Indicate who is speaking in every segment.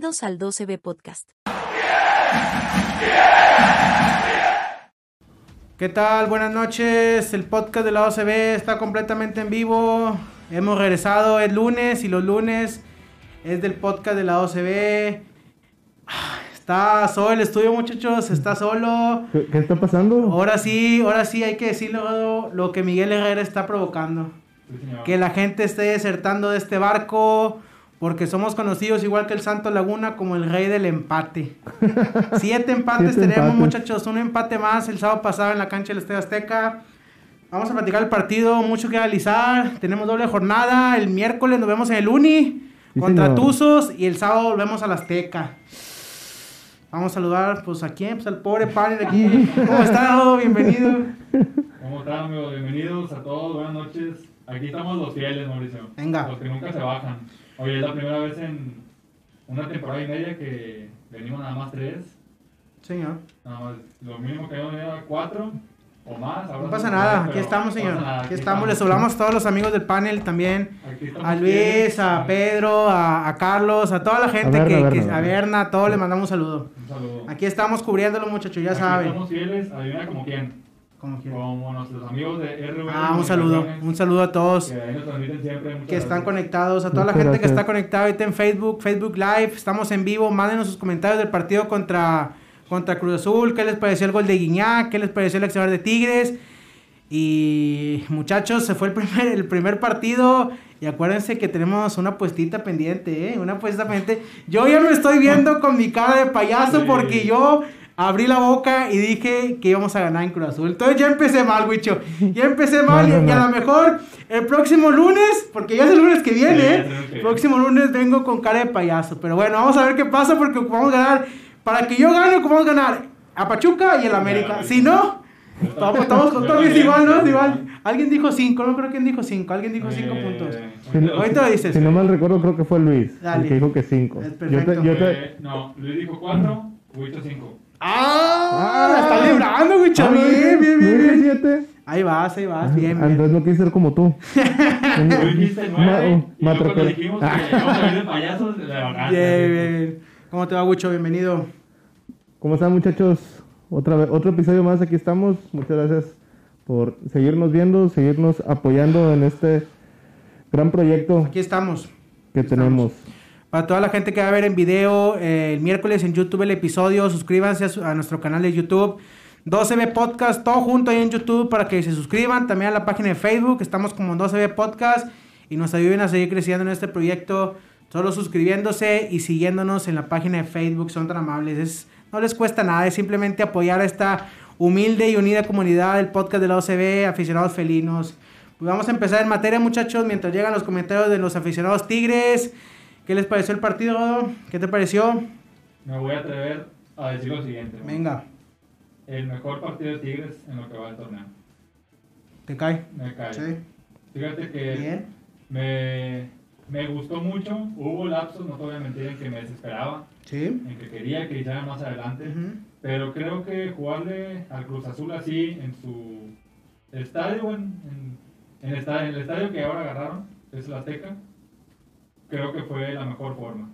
Speaker 1: Bienvenidos al 12B Podcast.
Speaker 2: ¿Qué tal? Buenas noches. El podcast de la OCB está completamente en vivo. Hemos regresado el lunes y los lunes es del podcast de la OCB. Ah, Está solo el estudio, muchachos. Está solo.
Speaker 3: ¿Qué, qué está pasando?
Speaker 2: Ahora sí, ahora sí hay que decirlo lo que Miguel Herrera está provocando. Que la gente esté desertando de este barco. Porque somos conocidos igual que el Santo Laguna como el rey del empate. Siete empates
Speaker 3: Siete
Speaker 2: tenemos,
Speaker 3: empates.
Speaker 2: muchachos. Un empate más el sábado pasado en la cancha del Estadio Azteca. Vamos a platicar el partido, mucho que analizar. Tenemos doble jornada. El miércoles nos vemos en el Uni
Speaker 3: Sí,
Speaker 2: contra
Speaker 3: señor.
Speaker 2: Tuzos y el sábado volvemos al Azteca. Vamos a saludar, pues, ¿a quién? Pues al pobre panel aquí. ¿Cómo está, Dodo? Bienvenido.
Speaker 4: ¿Cómo están, amigos? Bienvenidos a todos, buenas noches. Aquí estamos los fieles, Mauricio.
Speaker 2: Venga.
Speaker 4: Los que nunca se bajan. Hoy es la primera vez en una temporada y media que venimos nada más tres.
Speaker 2: Señor.
Speaker 4: Nada más, lo mínimo que habíamos era cuatro o más. ahora
Speaker 2: No pasa nada, aquí estamos, señor.
Speaker 4: nada,
Speaker 2: Aquí estamos, les hablamos a todos los amigos del panel también.
Speaker 4: Aquí estamos
Speaker 2: A Luis, a Pedro, a, a Carlos, a toda la gente
Speaker 3: A
Speaker 2: que, a
Speaker 3: Berna.
Speaker 2: Berna, a todos les mandamos un saludo.
Speaker 4: Un saludo.
Speaker 2: Aquí estamos cubriéndolo, muchachos, ya
Speaker 4: Aquí
Speaker 2: saben.
Speaker 4: Estamos fieles, adivina como quién.
Speaker 2: Como quieran.
Speaker 4: Como nuestros amigos de RV.
Speaker 2: Ah, un saludo, un saludo a todos
Speaker 4: Que ahí nos transmiten siempre.
Speaker 2: que están
Speaker 4: gracias.
Speaker 2: conectados, a toda la gente que está conectada ahorita en Facebook, Facebook Live, estamos en vivo, mándenos sus comentarios del partido contra, contra Cruz Azul, qué les pareció el gol de Guiñac, qué les pareció el accionar de Tigres. Y muchachos, se fue el primer, el primer partido y acuérdense que tenemos una puestita pendiente, ¿eh? Una puesta pendiente. Yo ya me estoy viendo con mi cara de payaso porque yo abrí la boca y dije que íbamos a ganar en Cruz Azul. Entonces ya empecé mal, Wicho. Ya empecé mal
Speaker 3: No, no,
Speaker 2: y, y a
Speaker 3: no.
Speaker 2: lo mejor el próximo lunes, porque ya es el lunes que viene,
Speaker 4: Sí,
Speaker 2: ¿eh?
Speaker 4: el que
Speaker 2: próximo lunes vengo con cara de payaso. Pero bueno, vamos a ver qué pasa porque vamos a ganar. Para que yo gane, vamos a ganar a Pachuca y el América. Si no, estamos, estamos con todos igual, ¿no? Igual. Alguien dijo cinco, no creo quién dijo cinco. Alguien dijo cinco
Speaker 4: Eh,
Speaker 2: puntos.
Speaker 4: ahorita-
Speaker 2: Ahorita lo dices.
Speaker 3: Si no mal recuerdo, creo que fue Luis.
Speaker 2: Dale.
Speaker 3: El que dijo que 5.
Speaker 2: Es
Speaker 3: Yo te, yo te-
Speaker 4: Eh, no, Luis dijo 4, Huito 5.
Speaker 2: ¡Ah! La está librando, güey.
Speaker 3: Ah, ¿no
Speaker 2: Bien, bien,
Speaker 3: ¿no
Speaker 2: bien, bien.
Speaker 3: siete?
Speaker 2: Ahí vas, ahí vas. Bien,
Speaker 3: Ah,
Speaker 2: bien.
Speaker 3: Entonces no quise ser como tú.
Speaker 4: Tú dijiste
Speaker 3: Ma-
Speaker 4: 9 y
Speaker 3: ma-
Speaker 4: yo cuando dijimos que íbamos a de payasos.
Speaker 2: Bien, bien. ¿Cómo te va, Gucho? Bienvenido.
Speaker 3: ¿Cómo están muchachos? Otra vez, otro episodio más, aquí estamos. Muchas gracias por seguirnos viendo, seguirnos apoyando en este gran proyecto
Speaker 2: Aquí estamos.
Speaker 3: que
Speaker 2: estamos.
Speaker 3: tenemos.
Speaker 2: Para toda la gente que va a ver en video, eh, el miércoles en YouTube el episodio, suscríbanse a, nuestro canal de YouTube. 12B Podcast, todo junto ahí en YouTube para que se suscriban. También a la página de Facebook, estamos como 12B Podcast y nos ayuden a seguir creciendo en este proyecto. Solo suscribiéndose y siguiéndonos en la página de Facebook, son tan amables. Es, no les cuesta nada, es simplemente apoyar a esta humilde y unida comunidad del podcast de la OCB, aficionados felinos. Pues vamos a empezar en materia, muchachos, mientras llegan los comentarios de los aficionados tigres. ¿Qué les pareció el partido, Godo? ¿Qué te pareció?
Speaker 4: Me voy a atrever a decir lo siguiente. ¿no?
Speaker 2: Venga,
Speaker 4: El mejor partido de Tigres en lo que va del torneo.
Speaker 2: te cae.
Speaker 4: Me cae.
Speaker 2: Sí.
Speaker 4: Fíjate que
Speaker 2: Bien.
Speaker 4: me, me gustó mucho. Hubo lapsos, no te voy a mentir, en que me desesperaba.
Speaker 2: Sí.
Speaker 4: En que quería que hicieran más adelante. Pero creo que jugarle al Cruz Azul así en su estadio, en, en, en el estadio, en el estadio que ahora agarraron, es el Azteca, creo que fue la mejor forma.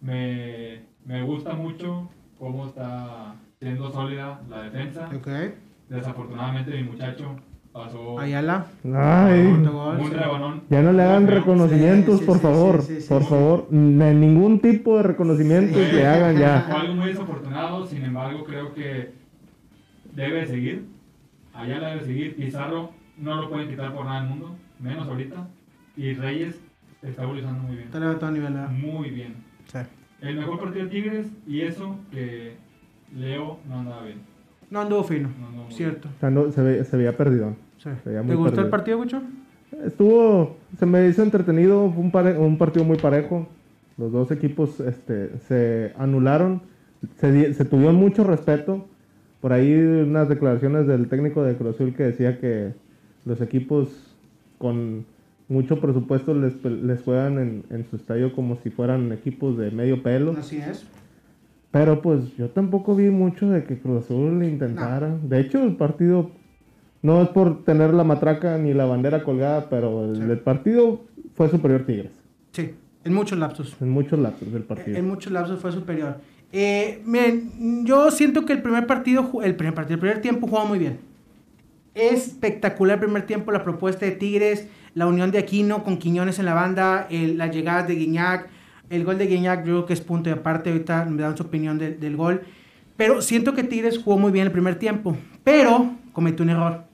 Speaker 4: Me, me gusta mucho cómo está siendo sólida la defensa.
Speaker 2: Ok.
Speaker 4: Desafortunadamente mi muchacho pasó
Speaker 2: Ayala.
Speaker 3: Ay,
Speaker 4: un rebanón.
Speaker 3: ya no le hagan reconocimientos,
Speaker 2: Sí, sí,
Speaker 3: por
Speaker 2: sí,
Speaker 3: favor.
Speaker 2: sí, sí, sí,
Speaker 3: por
Speaker 2: sí.
Speaker 3: favor, ningún tipo de reconocimientos
Speaker 2: Sí.
Speaker 3: le hagan
Speaker 4: Fue
Speaker 3: ya.
Speaker 4: algo muy desafortunado, sin embargo creo que debe seguir. Ayala debe seguir. Pizarro no lo pueden quitar por nada del mundo, menos ahorita. Y Reyes está evolucionando muy bien.
Speaker 2: Te levantó a nivel. ¿verdad?
Speaker 4: Muy bien.
Speaker 2: Sí.
Speaker 4: El mejor partido de Tigres y eso que Leo no andaba bien.
Speaker 2: No anduvo fino.
Speaker 4: No anduvo
Speaker 2: Cierto.
Speaker 3: Se, ve- se veía perdido.
Speaker 2: Sí.
Speaker 3: Se veía
Speaker 2: ¿Te gustó el
Speaker 3: perdido.
Speaker 2: partido, Gucho?
Speaker 3: Estuvo, se me hizo entretenido, fue un, pare- un partido muy parejo. Los dos equipos este, se anularon, se, se tuvieron mucho respeto. Por ahí unas declaraciones del técnico de Cruz Azul que decía que los equipos con mucho presupuesto les, les juegan en, en su estadio como si fueran equipos de medio pelo.
Speaker 2: Así es.
Speaker 3: Pero pues yo tampoco vi mucho de que Cruz Azul le intentara. De hecho, el partido no es por tener la matraca ni la bandera colgada, pero el,
Speaker 2: Sí.
Speaker 3: el partido fue superior Tigres.
Speaker 2: Sí. En muchos lapsos.
Speaker 3: En muchos lapsos del partido.
Speaker 2: En muchos lapsos fue superior. Eh, miren, yo siento que el primer partido, el primer partido, el primer tiempo jugó muy bien. Espectacular primer tiempo, la propuesta de Tigres, la unión de Aquino con Quiñones en la banda, el- las llegadas de Guiñac, el gol de Guiñac, creo que es punto y aparte, ahorita me dan su opinión del- gol. Pero siento que Tigres jugó muy bien el primer tiempo, pero cometió un error.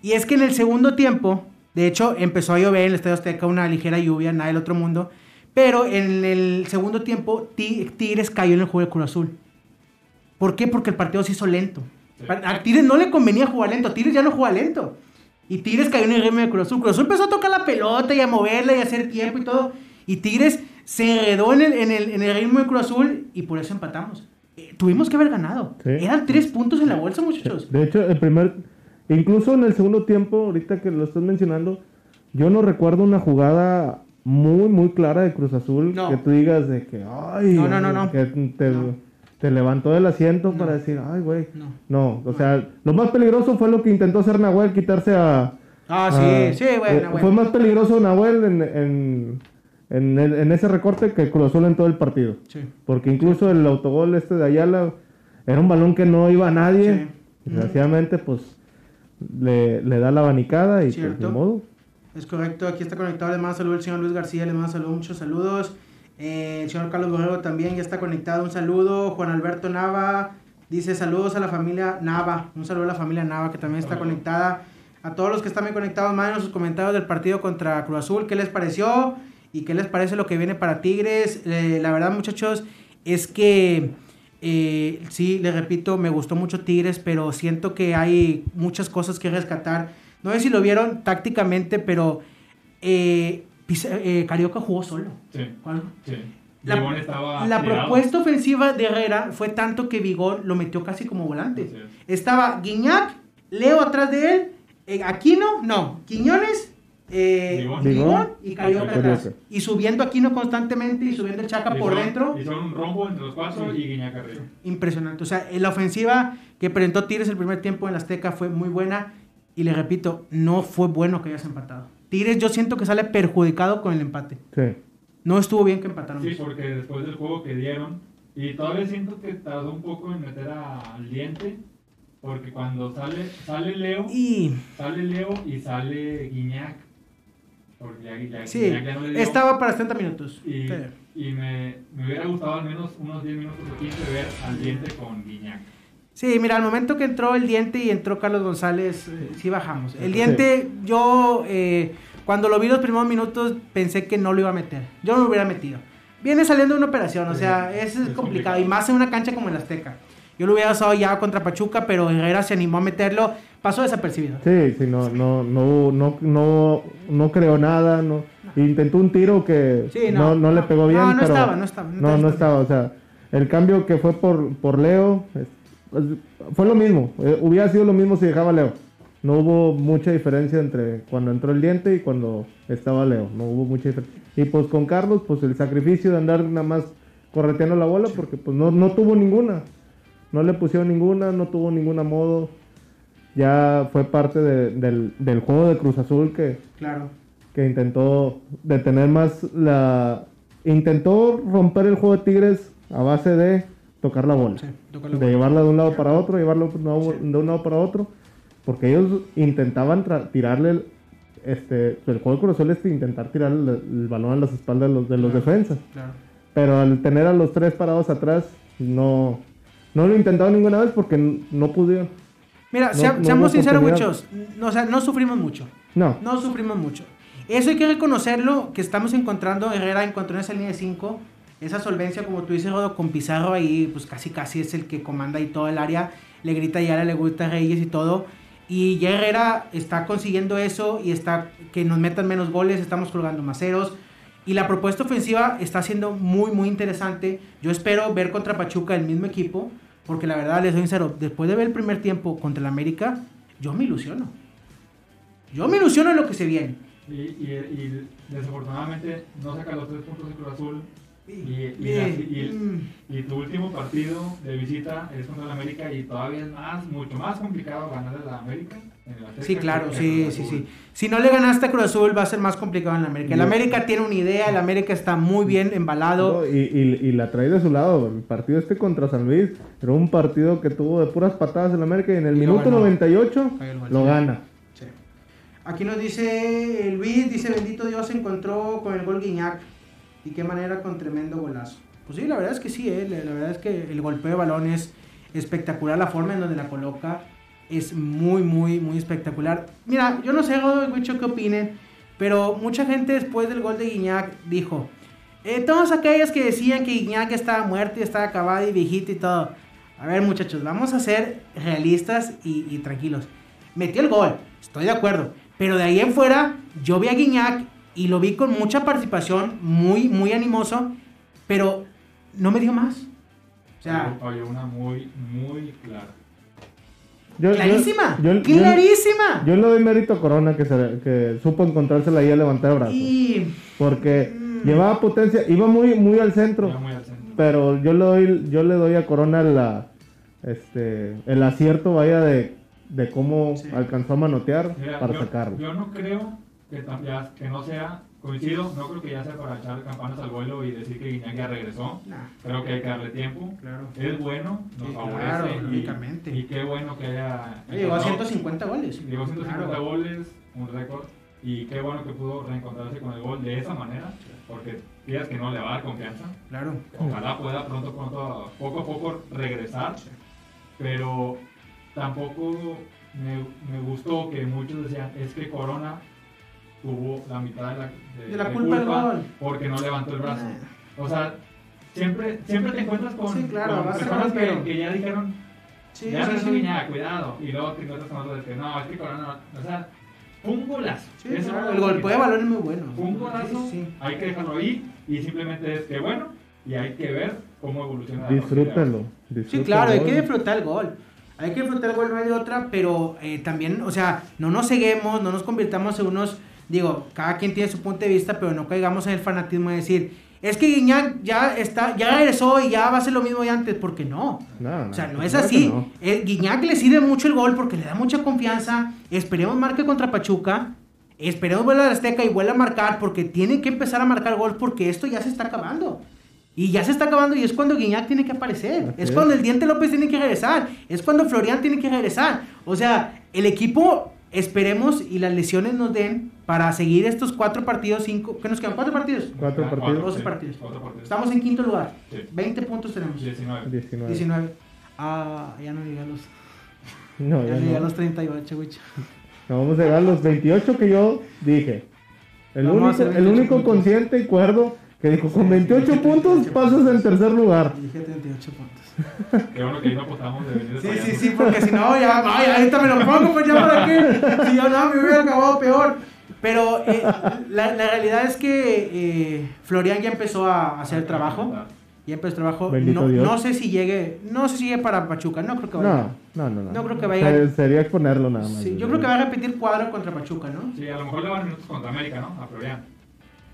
Speaker 2: Y es que en el segundo tiempo, de hecho, empezó a llover en el Estadio Azteca una ligera lluvia, nada del otro mundo. Pero en el segundo tiempo, Ti- Tigres cayó en el juego de Cruz Azul. ¿Por qué? Porque el partido se hizo lento. A Tigres no le convenía jugar lento. Tigres ya no juega lento. Y Tigres cayó en el ritmo de Cruz Azul. Cruz Azul empezó a tocar la pelota y a moverla y a hacer tiempo y todo. Y Tigres se enredó en el, en el, en el ritmo de Cruz Azul y por eso empatamos. Eh, tuvimos que haber ganado.
Speaker 3: Sí.
Speaker 2: Eran tres puntos en la bolsa, muchachos.
Speaker 3: De hecho, el primer, incluso en el segundo tiempo, ahorita que lo estás mencionando, yo no recuerdo una jugada muy, muy clara de Cruz Azul
Speaker 2: No.
Speaker 3: que tú digas de que, ay,
Speaker 2: No, no, no, no.
Speaker 3: que te,
Speaker 2: No.
Speaker 3: Te levantó del asiento
Speaker 2: No.
Speaker 3: para decir, ay, güey.
Speaker 2: No.
Speaker 3: No, o sea, lo más peligroso fue lo que intentó hacer Nahuel, quitarse a...
Speaker 2: Ah,
Speaker 3: a-
Speaker 2: sí, sí,
Speaker 3: eh,
Speaker 2: bueno,
Speaker 3: Fue más peligroso Nahuel en, en, en, el- en ese recorte que Cruz en todo el partido.
Speaker 2: Sí.
Speaker 3: Porque incluso el autogol este de Ayala era un balón que no iba a nadie.
Speaker 2: Sí.
Speaker 3: Desgraciadamente, pues le, le da la abanicada y pues de modo.
Speaker 2: Es correcto, aquí está conectado, le mando saludos el señor Luis García, le mando saludos, muchos saludos. Eh, el señor Carlos Borrego también ya está conectado, un saludo. Juan Alberto Nava dice saludos a la familia Nava, un saludo a la familia Nava que también está conectada. A todos los que están bien conectados, manden sus comentarios del partido contra Cruz Azul, qué les pareció y qué les parece lo que viene para Tigres. Eh, la verdad, muchachos, es que eh, sí, les repito, me gustó mucho Tigres, pero siento que hay muchas cosas que rescatar. No sé si lo vieron tácticamente, pero eh, eh, Carioca jugó solo.
Speaker 5: Sí.
Speaker 2: La, propuesta ofensiva de Herrera fue tanto que Vigor lo metió casi como volante.
Speaker 5: Sí.
Speaker 2: Estaba Guiñac, Leo atrás de él, eh, Aquino, no, Quiñones, eh,
Speaker 5: Vigón.
Speaker 2: Vigón y Carioca atrás. Y subiendo Aquino constantemente y subiendo el Chaca por dentro.
Speaker 5: Hizo un rombo entre los cuatro y Guiñac arriba.
Speaker 2: Impresionante. O sea, eh, la ofensiva que presentó Tigres el primer tiempo en la Azteca fue muy buena. Y le repito, no fue bueno que hayas empatado. Tigres yo siento que sale perjudicado con el empate.
Speaker 3: Sí.
Speaker 2: No estuvo bien que empataron.
Speaker 5: Sí, porque después del juego que dieron, y todavía siento que tardó un poco en meter a- al diente, porque cuando sale, sale Leo,
Speaker 2: Y
Speaker 5: sale Leo y sale Guiñac. Porque ya, ya-
Speaker 2: sí,
Speaker 5: Guiñac ya no le dio.
Speaker 2: estaba para 70 minutos.
Speaker 5: Y,
Speaker 2: Sí.
Speaker 5: y me, me hubiera gustado al menos unos 10 minutos o 15 ver al diente con Guiñac.
Speaker 2: Sí, mira, al momento que entró el diente y entró Carlos González, eh, sí bajamos. El diente, yo eh, cuando lo vi los primeros minutos pensé que no lo iba a meter. Yo no lo hubiera metido. Viene saliendo de una operación, o sea, es,
Speaker 5: Es
Speaker 2: complicado.
Speaker 5: complicado.
Speaker 2: Y más en una cancha como el Azteca. Yo lo hubiera usado ya contra Pachuca, pero Herrera se animó a meterlo. Pasó desapercibido.
Speaker 3: Sí, sí, no, no, no, no, no, no creó nada, no. Intentó un tiro que
Speaker 2: Sí,
Speaker 3: no,
Speaker 2: no,
Speaker 3: no, le pegó bien,
Speaker 2: No, no
Speaker 3: pero
Speaker 2: estaba, no estaba, no
Speaker 3: no,
Speaker 2: estaba.
Speaker 3: o sea, el cambio que fue por, por Leo es- fue lo mismo, eh, hubiera sido lo mismo si dejaba Leo. No hubo mucha diferencia entre cuando entró el diente y cuando estaba Leo, no hubo mucha diferencia. Y pues con Carlos, pues el sacrificio de andar nada más correteando la bola porque pues no, no tuvo ninguna. No le pusieron ninguna, no tuvo ninguna modo. Ya fue parte de- del, del juego de Cruz Azul que,
Speaker 2: Claro.
Speaker 3: que intentó detener más la... Intentó romper el juego de Tigres a base de tocar la bola.
Speaker 2: Sí, tocar la
Speaker 3: de
Speaker 2: bola.
Speaker 3: llevarla de un lado para otro, llevarla de un lado- de un lado para otro. Porque ellos intentaban tirarle... el- Este, el juego de Cruz Azul es intentar tirarle el, el balón a las espaldas de los, de los
Speaker 2: Claro.
Speaker 3: defensas.
Speaker 2: Claro.
Speaker 3: Pero al tener a los tres parados atrás, no, no lo intentaron ninguna vez porque no pudieron.
Speaker 2: Mira,
Speaker 3: No-
Speaker 2: sea-
Speaker 3: no
Speaker 2: seamos sinceros, muchos. No, o sea, no sufrimos mucho.
Speaker 3: No.
Speaker 2: No sufrimos mucho. Eso hay que reconocerlo, que estamos encontrando, Herrera encontró en esa línea de 5, esa solvencia, como tú dices, Rodo, con Pizarro ahí, pues casi casi es el que comanda ahí todo el área, le grita a Yara, le gusta Reyes y todo. Y ya Herrera está consiguiendo eso y está que nos metan menos goles, estamos colgando más ceros. Y la propuesta ofensiva está siendo muy, muy interesante. Yo espero ver contra Pachuca el mismo equipo, porque la verdad, les soy sincero, después de ver el primer tiempo contra el América, yo me ilusiono. Yo me ilusiono en lo que se viene.
Speaker 5: Y, y, y desafortunadamente no saca los tres puntos de Cruz Azul. Y, y, y- y-
Speaker 2: mm,
Speaker 5: y tu último partido de visita es contra el América y todavía es más, mucho más complicado ganarle a la América.
Speaker 4: en el Azteca
Speaker 2: Sí, claro, sí, sí, sí. Si no le ganaste a Cruz Azul va a ser más complicado en la América. El América tiene una idea, el América está muy bien embalado.
Speaker 3: No, y, y- y la trae de su lado. El partido este contra San Luis era un partido que tuvo de puras patadas en América y en el
Speaker 2: lo
Speaker 3: minuto
Speaker 2: ganó.
Speaker 3: 98
Speaker 2: Cayó el gol,
Speaker 3: lo gana.
Speaker 2: Sí. Aquí nos dice Luis, dice, bendito Dios se encontró con el gol Guiñac. Y qué manera con tremendo golazo. Pues sí, la verdad es que sí, eh, la verdad es que el golpeo de balón es espectacular, la forma en donde la coloca es muy, muy, muy espectacular. Mira, yo no sé, Wicho, qué opinen, pero mucha gente después del gol de Guiñac dijo, eh, todos aquellos que decían que Guiñac estaba muerto y estaba acabado y viejito y todo. A ver, muchachos, vamos a ser realistas y, y tranquilos. Metió el gol, estoy de acuerdo. Pero de ahí en fuera, yo vi a Guiñac y lo vi con mucha participación, muy, muy animoso, pero no me dio más. O sea,
Speaker 4: Falló- una muy, muy clara.
Speaker 3: Yo-
Speaker 2: clarísima,
Speaker 3: yo- yo-
Speaker 2: clarísima.
Speaker 3: Yo le doy mérito a Corona que, se- que supo encontrársela ahí a levantar el brazo.
Speaker 2: y
Speaker 3: Porque
Speaker 2: Mm.
Speaker 3: llevaba potencia, iba muy, muy al centro.
Speaker 4: Iba muy al centro.
Speaker 3: Pero yo le doy, yo le doy a Corona la, este, el acierto, vaya, de, de cómo
Speaker 2: Sí.
Speaker 3: alcanzó a manotear
Speaker 4: Mira,
Speaker 3: para
Speaker 4: yo,
Speaker 3: sacarlo.
Speaker 4: yo no creo que, ya- que no sea, coincido, no creo que ya sea para echar campanas al vuelo y decir que Guiñac ya regresó.
Speaker 2: Nah,
Speaker 4: Creo que hay que darle tiempo.
Speaker 2: claro.
Speaker 4: Es bueno, nos
Speaker 2: Sí,
Speaker 4: favorece.
Speaker 2: claro,
Speaker 4: y-. Y, qué bueno que haya.
Speaker 2: Llegó a
Speaker 4: encontrado-
Speaker 2: 150 goles.
Speaker 4: Llegó a 150
Speaker 2: Claro.
Speaker 4: goles, un récord. Y qué bueno que pudo reencontrarse con el gol de esa manera. Porque fíjate que no le va a dar confianza.
Speaker 2: Claro.
Speaker 4: Ojalá pueda pronto, pronto, poco a poco regresar. Pero tampoco me, me gustó que muchos decían, es que Corona tuvo la mitad de la, de-
Speaker 2: De la
Speaker 4: de
Speaker 2: culpa del gol.
Speaker 4: porque no levantó el brazo.
Speaker 2: Nah.
Speaker 4: O sea, siempre, siempre te encuentras con,
Speaker 2: Sí, claro,
Speaker 4: con personas que, que ya dijeron,
Speaker 2: Sí,
Speaker 4: ya
Speaker 2: sí,
Speaker 4: no
Speaker 2: sí.
Speaker 4: soy nada, cuidado. Y luego te encuentras con otros de que no, es que Corona no. O sea, fue un golazo.
Speaker 2: El golpe de balón es muy bueno.
Speaker 4: Fue un golazo,
Speaker 2: Sí, sí.
Speaker 4: hay que dejarlo ahí y simplemente es que bueno y hay que ver cómo evoluciona. la
Speaker 3: Disfrútenlo.
Speaker 2: Sí, claro, hay que disfrutar el gol. Hay que disfrutar el gol, no hay de otra, pero eh, también, o sea, no nos ceguemos, no nos convirtamos en unos, digo, cada quien tiene su punto de vista, pero no caigamos en el fanatismo de decir, es que Guiñac ya está, ya regresó y ya va a ser lo mismo de antes, porque no.
Speaker 3: No, no,
Speaker 2: O sea, no es así.
Speaker 3: no.
Speaker 2: El Guiñac le sirve mucho el gol porque le da mucha confianza. Esperemos marque contra Pachuca. Esperemos vuelva a la Azteca y vuelva a marcar porque tiene que empezar a marcar gol porque esto ya se está acabando. Y ya se está acabando y es cuando Guiñac tiene que aparecer.
Speaker 3: Así
Speaker 2: es. cuando el Diente López tiene que regresar. Es cuando Florian tiene que regresar. O sea, el equipo, esperemos y las lesiones nos den para seguir estos cuatro partidos, cinco, ¿qué nos quedan? ¿Cuatro partidos?
Speaker 3: Cuatro
Speaker 4: Ah,
Speaker 3: partidos.
Speaker 2: Doce
Speaker 4: sí,
Speaker 2: partidos.
Speaker 4: cuatro partidos.
Speaker 2: Estamos en quinto lugar.
Speaker 4: Sí.
Speaker 2: 20 puntos tenemos.
Speaker 4: 19.
Speaker 3: 19.
Speaker 2: 19. Ah, ya no llegué a los,
Speaker 3: No,
Speaker 2: ya
Speaker 3: ya
Speaker 2: no llegué a los 38, güey.
Speaker 3: No, vamos a llegar a los 28 que yo dije. El único, el
Speaker 2: 28
Speaker 3: único consciente y cuerdo que dijo, con 28 puntos pasas en tercer lugar.
Speaker 2: Dije 38 puntos.
Speaker 4: Qué bueno que ahí no apostamos de venir
Speaker 2: Sí, sí, sí, porque si no, ya, ay, ahorita me lo pongo, pues ya para qué. Si yo no, me hubiera acabado peor. Pero eh, la, la realidad es que eh, Florian ya empezó a hacer el trabajo. Ya empezó el trabajo.
Speaker 3: Bendito
Speaker 2: No,
Speaker 3: Dios.
Speaker 2: no sé si llegue, no sé si llegue para Pachuca, no creo que vaya.
Speaker 3: No, no, no. No,
Speaker 2: No creo que vaya.
Speaker 3: Se- Sería exponerlo nada más.
Speaker 2: Sí, yo creo que va a repetir cuadro contra Pachuca, ¿no?
Speaker 4: Sí, a lo mejor le van minutos contra América, ¿no? A Florian.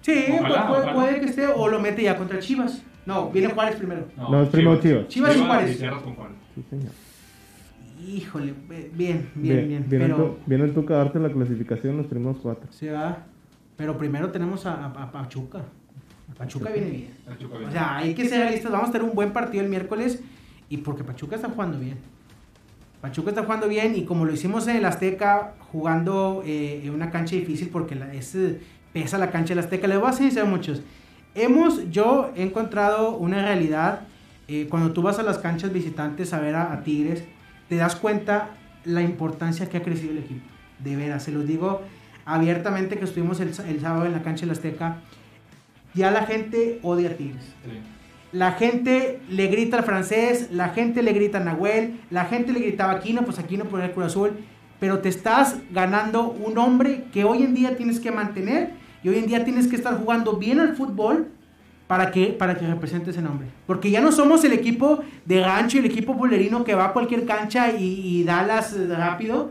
Speaker 2: Sí,
Speaker 4: Ojalá,
Speaker 2: pues, puede,
Speaker 4: ojalá.
Speaker 2: puede que esté, o lo mete ya contra Chivas. No, viene Juárez primero.
Speaker 3: No, es primero Chivas.
Speaker 2: Chivas y Juárez.
Speaker 3: Sí, señor.
Speaker 2: Híjole, bien, bien, bien.
Speaker 3: Viene,
Speaker 2: pero
Speaker 3: viene tú a darte la clasificación los primeros cuatro.
Speaker 2: se va. Pero primero tenemos a, a- a Pachuca. Pachuca viene bien.
Speaker 4: El Chuca
Speaker 2: O
Speaker 4: viene.
Speaker 2: sea, hay que ser realistas. Vamos a tener un buen partido el miércoles. Y porque Pachuca está jugando bien. Pachuca está jugando bien. Y como lo hicimos en el Azteca, jugando eh, en una cancha difícil, porque la, es, pesa la cancha del Azteca. Les voy a sincero a muchos. Hemos, yo he encontrado una realidad. eh, cuando tú vas a las canchas visitantes a ver a, a Tigres, te das cuenta la importancia que ha crecido el equipo. De veras, se los digo abiertamente que estuvimos el, el sábado en la cancha del Azteca. Ya la gente odia a Tigres.
Speaker 4: Sí.
Speaker 2: La gente le grita al francés, la gente le grita a Nahuel, la gente le gritaba a Aquino, pues Aquino por el Cruz Azul. Pero te estás ganando un hombre que hoy en día tienes que mantener y hoy en día tienes que estar jugando bien al fútbol para que, para que represente ese nombre. Porque ya no somos el equipo de gancho y el equipo bolerino que va a cualquier cancha y, y da las eh, rápido.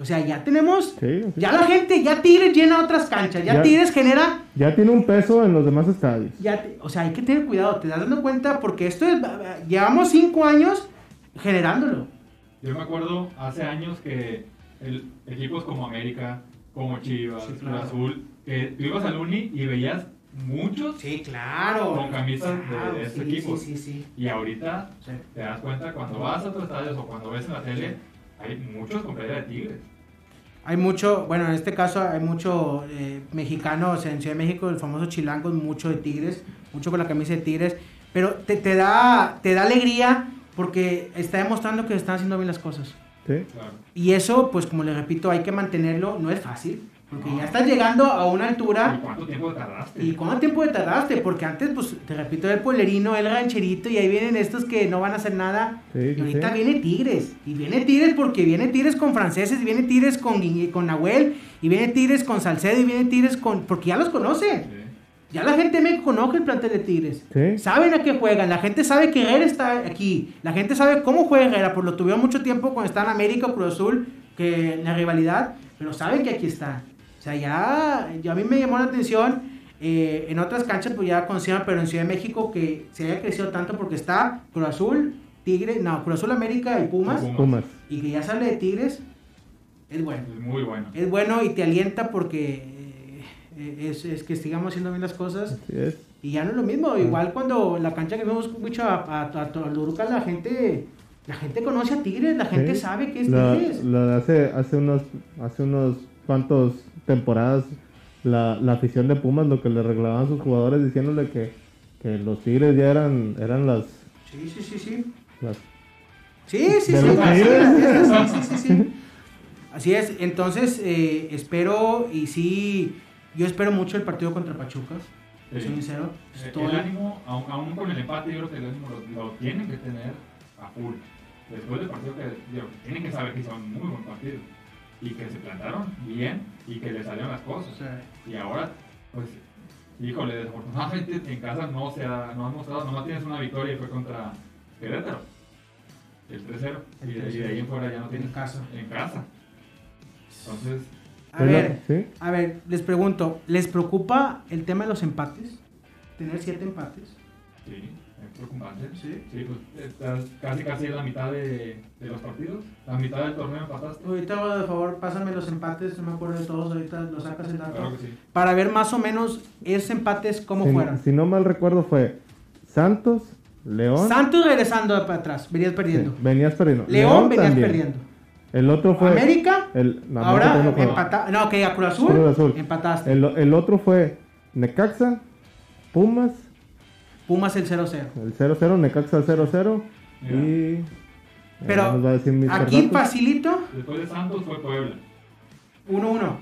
Speaker 2: O sea, ya tenemos,
Speaker 3: Sí, sí.
Speaker 2: ya la gente, ya Tigres llena otras canchas, ya,
Speaker 3: Ya.
Speaker 2: Tigres genera
Speaker 3: Ya tiene un peso en los demás estadios.
Speaker 2: ya te- o sea, hay que tener cuidado, te das dando cuenta porque esto es, llevamos cinco años generándolo.
Speaker 4: Yo me acuerdo hace años que el, equipos como América, como Chivas,
Speaker 2: Sí, claro.
Speaker 4: Azul, que tú ibas al Uni y veías muchos
Speaker 2: Sí, claro.
Speaker 4: Con camisas de-
Speaker 2: Claro,
Speaker 4: de este
Speaker 2: sí,
Speaker 4: equipo.
Speaker 2: Sí, sí, sí.
Speaker 4: y ahorita te das cuenta cuando vas a otros estadios o cuando ves en la tele, hay muchos con de Tigres.
Speaker 2: Hay mucho, bueno, en este caso hay mucho eh, mexicano, o sea, en Ciudad de México el famoso chilango, mucho de Tigres, mucho con la camisa de Tigres, pero te, te da, te da alegría porque está demostrando que están haciendo bien las cosas.
Speaker 3: Sí.
Speaker 4: Claro.
Speaker 2: Y eso, pues como les repito, hay que mantenerlo, no es fácil, porque ya estás llegando a una
Speaker 4: ¿Y
Speaker 2: altura.
Speaker 4: cuánto tiempo tardaste?
Speaker 2: ¿Y cuánto tiempo te tardaste? Porque antes, pues, te repito, el polerino, el rancherito, y ahí vienen estos que no van a hacer nada.
Speaker 3: Sí,
Speaker 2: Y ahorita
Speaker 3: sí.
Speaker 2: viene Tigres. Y viene Tigres porque viene Tigres con franceses, y viene Tigres con, con Nahuel, y viene Tigres con Salcedo, y viene Tigres con... Porque ya los conoce. Ya la gente me conoce el plantel de Tigres.
Speaker 3: Sí.
Speaker 2: Saben a qué juegan. La gente sabe que Herrera está aquí. La gente sabe cómo juega Herrera. Por lo tuvieron mucho tiempo cuando está en América o Cruz Azul, que en la rivalidad. Pero saben que aquí está. O sea, ya, ya a mí me llamó la atención. eh, en otras canchas, pues ya conocían, pero en Ciudad de México que se haya crecido tanto porque está Cruz Azul, Tigres, no, Cruz Azul América y Pumas.
Speaker 4: Pumas.
Speaker 2: Y que ya se hable de Tigres, es bueno.
Speaker 4: Es muy bueno.
Speaker 2: Es bueno y te alienta porque es, es que sigamos haciendo bien las cosas. Y ya no es lo mismo, igual cuando la cancha que vemos mucho a, a, a, Toluca, la gente, la gente conoce a Tigres, la gente
Speaker 3: Sí.
Speaker 2: sabe que es
Speaker 3: La-
Speaker 2: Tigres.
Speaker 3: la- hace, hace unos hace unos cuantos temporadas la, la afición de Pumas lo que le reglaban a sus jugadores diciéndole que, que los Tigres ya eran eran las,
Speaker 2: Sí, sí, sí, sí.
Speaker 3: las
Speaker 2: Sí, sí, sí, sí, sí, sí. Así es, entonces eh, espero y sí, yo espero mucho el partido contra Pachuca,
Speaker 4: Sí.
Speaker 2: soy sincero.
Speaker 4: Eh,
Speaker 2: Estoy-
Speaker 4: El ánimo, aun con el empate, yo creo que el ánimo lo, lo tienen que tener a full. Después del partido que digo, tienen que saber que hicieron un muy buen partido. Y que se plantaron bien y que le salieron las cosas. Y ahora, pues, híjole, desafortunadamente en casa no se ha, no han mostrado, nomás tienes una victoria y fue contra Querétaro. El 3-0.
Speaker 2: El
Speaker 4: Y, de- y de ahí en fuera ya no tienes
Speaker 2: En casa.
Speaker 4: En casa. Entonces,
Speaker 2: a ver,
Speaker 3: ¿sí?
Speaker 2: a ver, les pregunto, ¿les preocupa el tema de los empates? Tener siete empates.
Speaker 4: sí, es preocupante.
Speaker 2: Sí.
Speaker 4: Sí, pues estás casi casi en la mitad de, de los partidos. La mitad del torneo empataste.
Speaker 2: Ahorita, por favor, pásame los empates, no me acuerdo de todos, ahorita los sacas el dato.
Speaker 4: Claro que sí.
Speaker 2: Para ver más o menos esos empates cómo
Speaker 3: si,
Speaker 2: fueron.
Speaker 3: si no mal recuerdo fue Santos León
Speaker 2: Santos regresando para atrás, venías
Speaker 3: sí,
Speaker 2: perdiendo.
Speaker 3: venías perdiendo
Speaker 2: León, venías
Speaker 3: también.
Speaker 2: perdiendo.
Speaker 3: El otro fue
Speaker 2: América,
Speaker 3: el, no,
Speaker 2: ahora
Speaker 3: no
Speaker 2: empataste. No, que a Cruz Azul,
Speaker 3: Cruz Azul.
Speaker 2: empataste.
Speaker 3: el, el otro fue Necaxa Pumas
Speaker 2: Pumas el 0-0.
Speaker 3: el 0-0 Necaxa 0-0
Speaker 4: Mira.
Speaker 3: y
Speaker 2: Pero
Speaker 3: Mr.
Speaker 2: Aquí
Speaker 3: Datos.
Speaker 2: facilito,
Speaker 4: Después de Santos fue Puebla,
Speaker 2: 1-1.
Speaker 4: 1-1.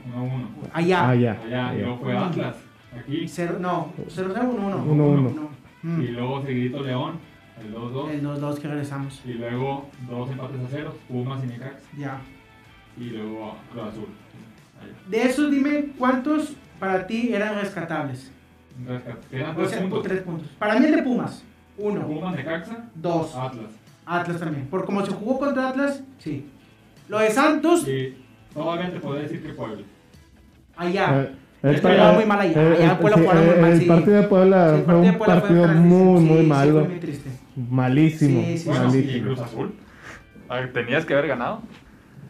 Speaker 2: Allá.
Speaker 3: Ah, ya.
Speaker 4: Allá, y luego fue Atlas, aquí.
Speaker 2: Cero- no, 0-0, 1-1.
Speaker 3: 1-1.
Speaker 2: No. Mm.
Speaker 4: Y luego seguidito León, el 2-2.
Speaker 2: El 2-2 que regresamos.
Speaker 4: Y luego dos empates a ceros, Pumas y Necax.
Speaker 2: Ya.
Speaker 4: Y luego Cruz Azul. Allá.
Speaker 2: De esos, dime cuántos para ti eran rescatables.
Speaker 4: Rescat- Quedan
Speaker 2: O
Speaker 4: tres
Speaker 2: sea,
Speaker 4: puntos.
Speaker 2: tres puntos. Para mí el de Pumas. Uno.
Speaker 4: Pumas, Necaxa,
Speaker 2: Dos.
Speaker 4: Atlas.
Speaker 2: Atlas también. Por como se jugó contra Atlas, sí. Lo de Santos,
Speaker 4: Y todavía te podría decir que Puebla.
Speaker 2: allá.
Speaker 3: Eh,
Speaker 2: Es que
Speaker 3: pa-
Speaker 2: jugaba muy mal allá.
Speaker 3: eh,
Speaker 2: Allá
Speaker 3: eh,
Speaker 2: Puebla
Speaker 3: sí,
Speaker 2: jugaron muy
Speaker 3: eh,
Speaker 2: mal,
Speaker 3: El
Speaker 2: sí.
Speaker 3: partido de Puebla
Speaker 2: Sí, el
Speaker 3: fue
Speaker 2: partido de
Speaker 3: un
Speaker 2: Puebla fue
Speaker 3: partido
Speaker 2: trágico,
Speaker 3: muy,
Speaker 2: sí,
Speaker 3: muy
Speaker 2: sí,
Speaker 3: malo.
Speaker 2: fue muy triste.
Speaker 3: Malísimo.
Speaker 2: Sí, sí,
Speaker 4: Bueno, y
Speaker 3: malísimo.
Speaker 4: Cruz Azul. Tenías que haber ganado.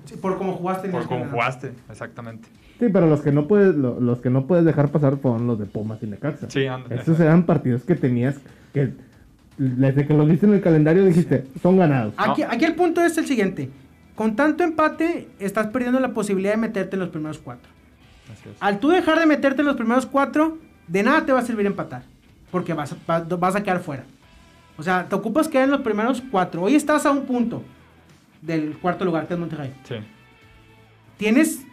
Speaker 2: Sí, por cómo jugaste.
Speaker 4: Por cómo jugaste, exactamente.
Speaker 3: Sí, pero los que no puedes, lo- los que no puedes dejar pasar fueron los de Pumas y Necaxa.
Speaker 4: Sí, anda.
Speaker 3: Estos eran partidos que tenías que desde que los viste en el calendario dijiste, son ganados.
Speaker 2: Aquí, aquí el punto es el siguiente. Con tanto empate, estás perdiendo la posibilidad de meterte en los primeros cuatro.
Speaker 4: Así es.
Speaker 2: Al tú dejar de meterte en los primeros cuatro, de nada te va a servir empatar. Porque vas, vas a quedar fuera. O sea, te ocupas quedar en los primeros cuatro. Hoy estás a un punto del cuarto lugar, que es Monterrey.
Speaker 4: Sí.
Speaker 2: Tienes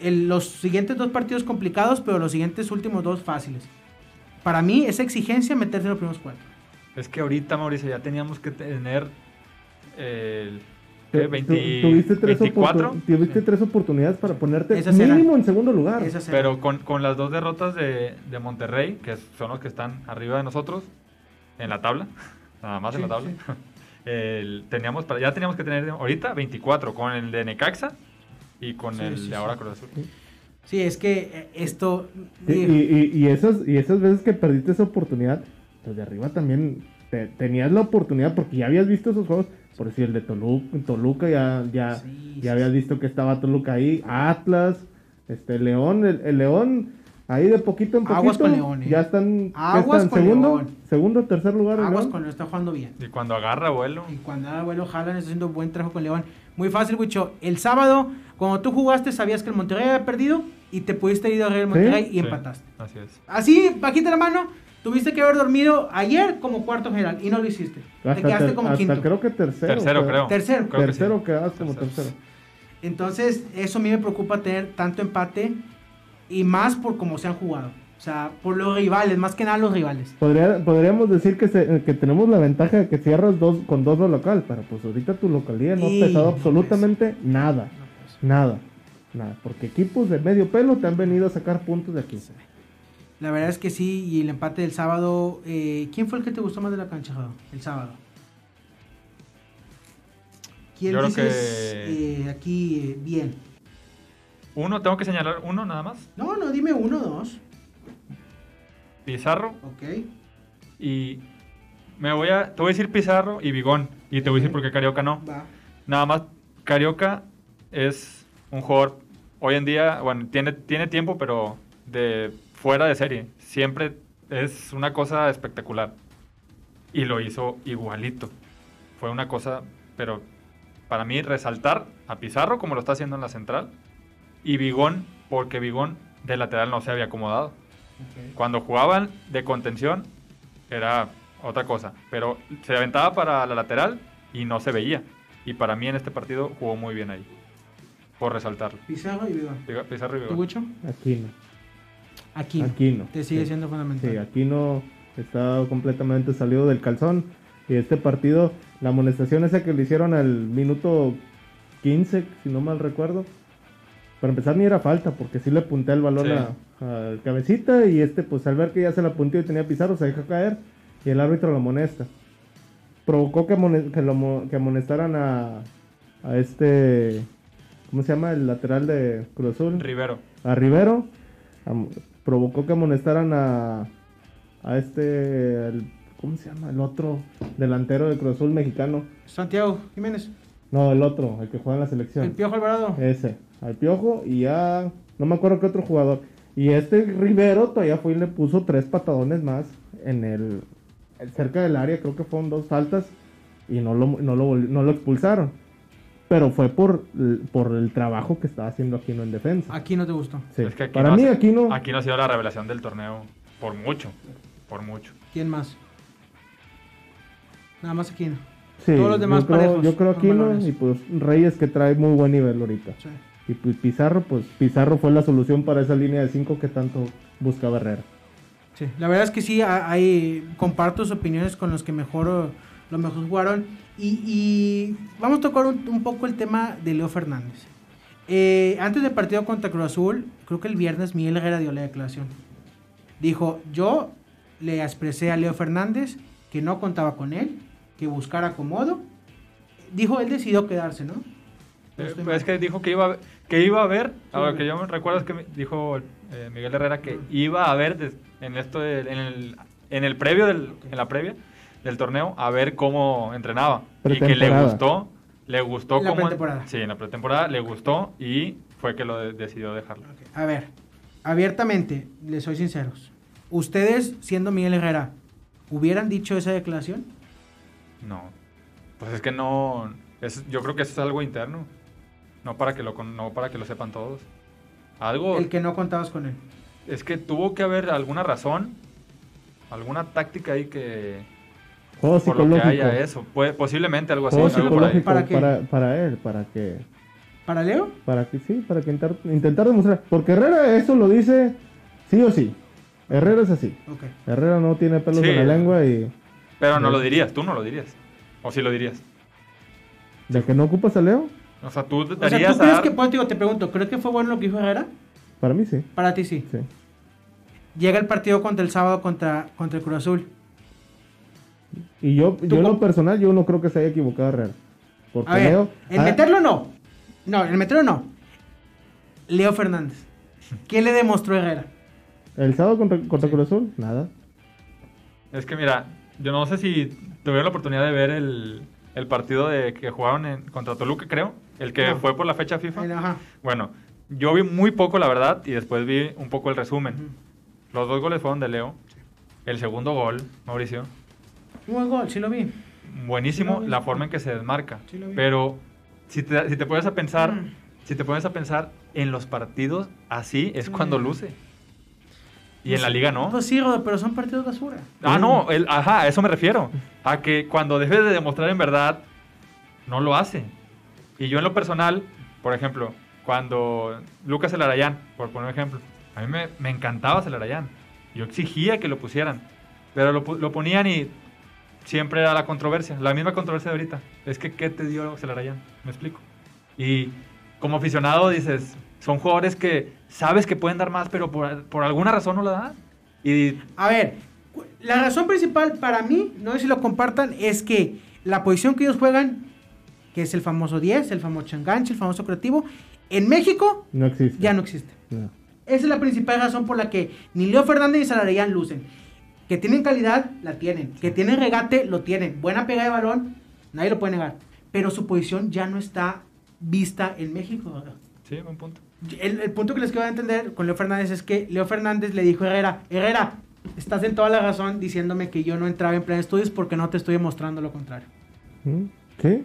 Speaker 2: el- los siguientes dos partidos complicados, pero los siguientes últimos dos fáciles. Para mí, esa exigencia meterse en los primeros cuatro.
Speaker 6: Es que ahorita, Mauricio, ya teníamos que tener el
Speaker 3: tu-
Speaker 6: 20
Speaker 3: tuviste, tres
Speaker 6: 24,
Speaker 3: oportun- tuviste tres oportunidades para ponerte
Speaker 2: Esas eran.
Speaker 3: mínimo en segundo lugar.
Speaker 6: Pero con, con las dos derrotas de, de Monterrey, que son los que están arriba de nosotros en la tabla, nada más en
Speaker 2: Sí,
Speaker 6: la tabla.
Speaker 2: sí.
Speaker 6: el- teníamos para, ya teníamos que tener ahorita 24 con el de Necaxa y con
Speaker 2: Sí,
Speaker 6: el
Speaker 2: sí,
Speaker 6: de
Speaker 2: sí.
Speaker 6: ahora Cruz Azul.
Speaker 2: Sí, es que eh, esto...
Speaker 3: Sí, y, y, y esas, y esas veces que perdiste esa oportunidad, pues de arriba también te- tenías la oportunidad porque ya habías visto esos juegos. Por decir, el de Toluca, Toluca ya, ya,
Speaker 2: Sí,
Speaker 3: ya
Speaker 2: sí,
Speaker 3: había
Speaker 2: sí.
Speaker 3: visto que estaba Toluca ahí. Atlas, este León, el, el León, ahí de poquito en poquito.
Speaker 2: Aguas con León, eh.
Speaker 3: Ya están, ¿qué
Speaker 2: Aguas
Speaker 3: están?
Speaker 2: con
Speaker 3: segundo,
Speaker 2: León.
Speaker 3: segundo, tercer lugar.
Speaker 2: Aguas
Speaker 3: León.
Speaker 2: con León, está jugando bien.
Speaker 4: Y cuando agarra vuelo,
Speaker 2: Y cuando da vuelo, jalan, está haciendo buen trabajo con León. Muy fácil, Wicho. El sábado, cuando tú jugaste, sabías que el Monterrey había perdido y te pudiste ir a el Monterrey y
Speaker 4: Sí,
Speaker 2: empataste.
Speaker 4: Así es.
Speaker 2: Así, bajita la mano, tuviste que haber dormido ayer como cuarto general y no lo hiciste. te quedaste
Speaker 3: ter-
Speaker 2: como
Speaker 3: hasta
Speaker 2: quinto.
Speaker 3: creo que tercero.
Speaker 4: Tercero, creo.
Speaker 2: Tercero.
Speaker 4: Creo que sí.
Speaker 3: tercero quedas como
Speaker 4: tercero.
Speaker 2: Entonces, eso a mí me preocupa tener tanto empate y más por cómo se han jugado. O sea, por los rivales, más que nada los rivales.
Speaker 3: Podría- podríamos decir que, se- que tenemos la ventaja de que cierras dos con dos de local, pero pues ahorita tu localidad no
Speaker 2: Y
Speaker 3: ha pesado
Speaker 2: no
Speaker 3: absolutamente nada.
Speaker 2: No,
Speaker 3: Nada. Nada. Porque equipos de medio pelo te han venido a sacar puntos de aquí.
Speaker 2: La verdad es que sí, y el empate del sábado. eh, ¿Quién fue el que te gustó más de la cancha, Jado? El sábado. ¿Quién
Speaker 4: Yo creo
Speaker 2: dices
Speaker 4: que-
Speaker 2: eh, aquí eh, bien?
Speaker 4: Uno, tengo que señalar uno nada más.
Speaker 2: No, no, dime uno, dos.
Speaker 4: Pizarro
Speaker 2: Ok.
Speaker 4: y me voy a, te voy a decir Pizarro y Bigón y te voy a decir por qué Carioca no.
Speaker 2: Va.
Speaker 4: Nada más, Carioca es un jugador hoy en día, bueno, tiene, tiene tiempo, pero de fuera de serie. Siempre es una cosa espectacular. Y lo hizo igualito. Fue una cosa, pero para mí resaltar a Pizarro como lo está haciendo en la central y Bigón, porque Bigón de lateral no se había acomodado.
Speaker 2: ok.
Speaker 4: Cuando jugaban de contención era otra cosa, pero se aventaba para la lateral y no se veía. Y para mí en este partido jugó muy bien ahí, por resaltarlo.
Speaker 2: Pizarro y.
Speaker 4: Piga- Pizarro y
Speaker 2: ¿Tú,
Speaker 4: Bigón.
Speaker 2: Wicho?
Speaker 3: Aquí no.
Speaker 2: Aquí. no.
Speaker 3: Aquí no.
Speaker 2: Te sigue
Speaker 3: Sí.
Speaker 2: siendo fundamental.
Speaker 3: Sí, aquí no está completamente salido del calzón. Y este partido, la amonestación esa que le hicieron al minuto 15, si no mal recuerdo. Para empezar ni era falta, porque sí le apunté el balón
Speaker 4: Sí.
Speaker 3: a- al cabecita y este pues al ver que ya se la apuntó y tenía Pizarro se deja caer y el árbitro lo amonesta. Provocó que, amone- que, lo que amonestaran a, a este, ¿cómo se llama? El lateral de Cruz Azul
Speaker 4: Rivero.
Speaker 3: a Rivero, provocó que amonestaran a, a este, el- ¿cómo se llama? El otro delantero de Cruz Azul mexicano.
Speaker 2: Santiago Jiménez.
Speaker 3: No, el otro, el que juega en la
Speaker 2: El
Speaker 3: selección.
Speaker 2: Piojo Alvarado.
Speaker 3: Ese, al Piojo y a, no me acuerdo qué otro jugador. Y este Rivero todavía fue y le puso tres patadones más en el, cerca del área, creo que fueron dos faltas y no lo, no lo, no lo expulsaron. Pero fue por, por el trabajo que estaba haciendo Aquino en defensa.
Speaker 2: Aquí no te gustó.
Speaker 3: Sí.
Speaker 4: Es que aquí
Speaker 3: Para
Speaker 4: no
Speaker 3: mí
Speaker 4: ha-
Speaker 3: aquí no.
Speaker 4: Aquí no ha sido la revelación del torneo por mucho, por mucho.
Speaker 2: ¿Quién más? Nada más aquí no.
Speaker 3: Sí,
Speaker 2: Todos los demás
Speaker 3: yo creo,
Speaker 2: parejos,
Speaker 3: yo creo
Speaker 2: con
Speaker 3: aquí no,
Speaker 2: balones.
Speaker 3: y pues Reyes que trae muy buen nivel ahorita.
Speaker 2: Sí.
Speaker 3: Y pues Pizarro, pues Pizarro fue la solución para esa línea de 5 que tanto buscaba Herrera.
Speaker 2: Sí, la verdad es que sí, ha- hay, comparto sus opiniones con los que mejor, lo mejor jugaron. Y, y vamos a tocar un, un poco el tema de Leo Fernández. Eh, antes del partido contra Cruz Azul, creo que el viernes Miguel Herrera dio la declaración. Dijo, yo le expresé a Leo Fernández que no contaba con él, que buscara acomodo. Dijo, él decidió quedarse, ¿no?
Speaker 4: Eh, pues es que dijo que iba a ver, que iba a ver, a lo
Speaker 2: Sí.
Speaker 4: que yo me recuerdo es que dijo eh, Miguel Herrera que iba a ver des- en esto de- en el en el previo del en la previa del torneo a ver cómo entrenaba y que le gustó, le gustó
Speaker 2: la
Speaker 4: cómo
Speaker 2: pretemporada.
Speaker 4: Sí, en la pretemporada le gustó y fue que lo de- decidió dejarlo.
Speaker 2: A ver, abiertamente, les soy sinceros. Ustedes, siendo Miguel Herrera, ¿hubieran dicho esa declaración?
Speaker 4: No. Pues es que no es, yo creo que eso es algo interno. No para que lo con- no para que lo sepan todos. Algo
Speaker 2: El que no contabas con él.
Speaker 4: Es que tuvo que haber alguna razón, alguna táctica ahí que
Speaker 3: Juego
Speaker 4: por lo que haya eso, puede, posiblemente algo así,
Speaker 3: Juego
Speaker 4: algo por ahí.
Speaker 3: psicológico
Speaker 2: ¿Para
Speaker 3: para,
Speaker 2: qué?
Speaker 3: para, él, para que,
Speaker 2: ¿Para Leo?
Speaker 3: para que sí, para que intentar, intentar demostrar. Porque Herrera eso lo dice sí o sí. Herrera es así.
Speaker 2: Ok.
Speaker 3: Herrera no tiene pelos
Speaker 4: Sí.
Speaker 3: en la lengua y
Speaker 4: Pero no lo dirías, tú no lo dirías. O sí lo dirías.
Speaker 3: de que no ocupas a Leo,
Speaker 4: O sea, tú
Speaker 2: O sea,
Speaker 4: darías
Speaker 2: ¿tú crees
Speaker 4: dar-
Speaker 2: que, pues, digo, te pregunto, ¿crees que fue bueno lo que dijo Herrera?
Speaker 3: para mí sí.
Speaker 2: Para ti sí.
Speaker 3: sí.
Speaker 2: Llega el partido contra el sábado contra, contra el Cruz Azul.
Speaker 3: Y yo, yo en lo personal, yo no creo que se haya equivocado Herrera. Porque
Speaker 2: A ver,
Speaker 3: Leo.
Speaker 2: el
Speaker 3: ah,
Speaker 2: meterlo no. No, el meterlo no. Leo Fernández. ¿Qué le demostró Herrera?
Speaker 3: El sábado contra, contra Cruz Azul, nada.
Speaker 4: Es que mira, yo no sé si tuvieron la oportunidad de ver el, el partido de que jugaron en, contra Toluca, creo, el que
Speaker 2: No.
Speaker 4: fue por la fecha FIFA.
Speaker 2: Ajá.
Speaker 4: Bueno, yo vi muy poco, la verdad, y después vi un poco el resumen. Los dos goles fueron de Leo. El segundo gol, Mauricio,
Speaker 2: Un buen gol, sí lo vi.
Speaker 4: buenísimo
Speaker 2: Sí lo vi.
Speaker 4: la forma en que se desmarca.
Speaker 2: Sí lo vi.
Speaker 4: Pero si te, si te pones a pensar, si te pones a pensar en los partidos, así es cuando luce. Y en la
Speaker 2: Pues-
Speaker 4: liga no.
Speaker 2: Pues sí, Rodo, pero son partidos basura.
Speaker 4: Ah, no, el, ajá, a eso me refiero. A que cuando debe de demostrar en verdad, no lo hace. Y yo en lo personal, por ejemplo, cuando Lucas Elarayán, por poner un ejemplo, a mí me, me encantaba Celarayán. Yo exigía que lo pusieran. Pero lo, lo ponían y siempre era la controversia. La misma controversia de ahorita. Es que, ¿qué te dio Celarayán? Me explico. Y como aficionado dices, son jugadores que sabes que pueden dar más, pero por, por alguna razón no la dan. Y
Speaker 2: A ver, la razón principal para mí, no sé si lo compartan, es que la posición que ellos juegan, que es el famoso 10, el famoso enganche, el famoso creativo, en México
Speaker 3: No existe.
Speaker 2: ya no existe.
Speaker 3: No.
Speaker 2: Esa es la principal razón por la que ni Leo Fernández ni Salarayán lucen. Que tienen calidad, la tienen. Que tienen regate, lo tienen. Buena pega de balón, nadie lo puede negar. Pero su posición ya no está vista en México.
Speaker 4: sí, buen punto.
Speaker 2: El, el punto que les quiero entender con Leo Fernández es que Leo Fernández le dijo a Herrera, Herrera, estás en toda la razón diciéndome que yo no entraba en plan de estudios porque no te estoy demostrando lo contrario.
Speaker 3: ¿Mm? Sí.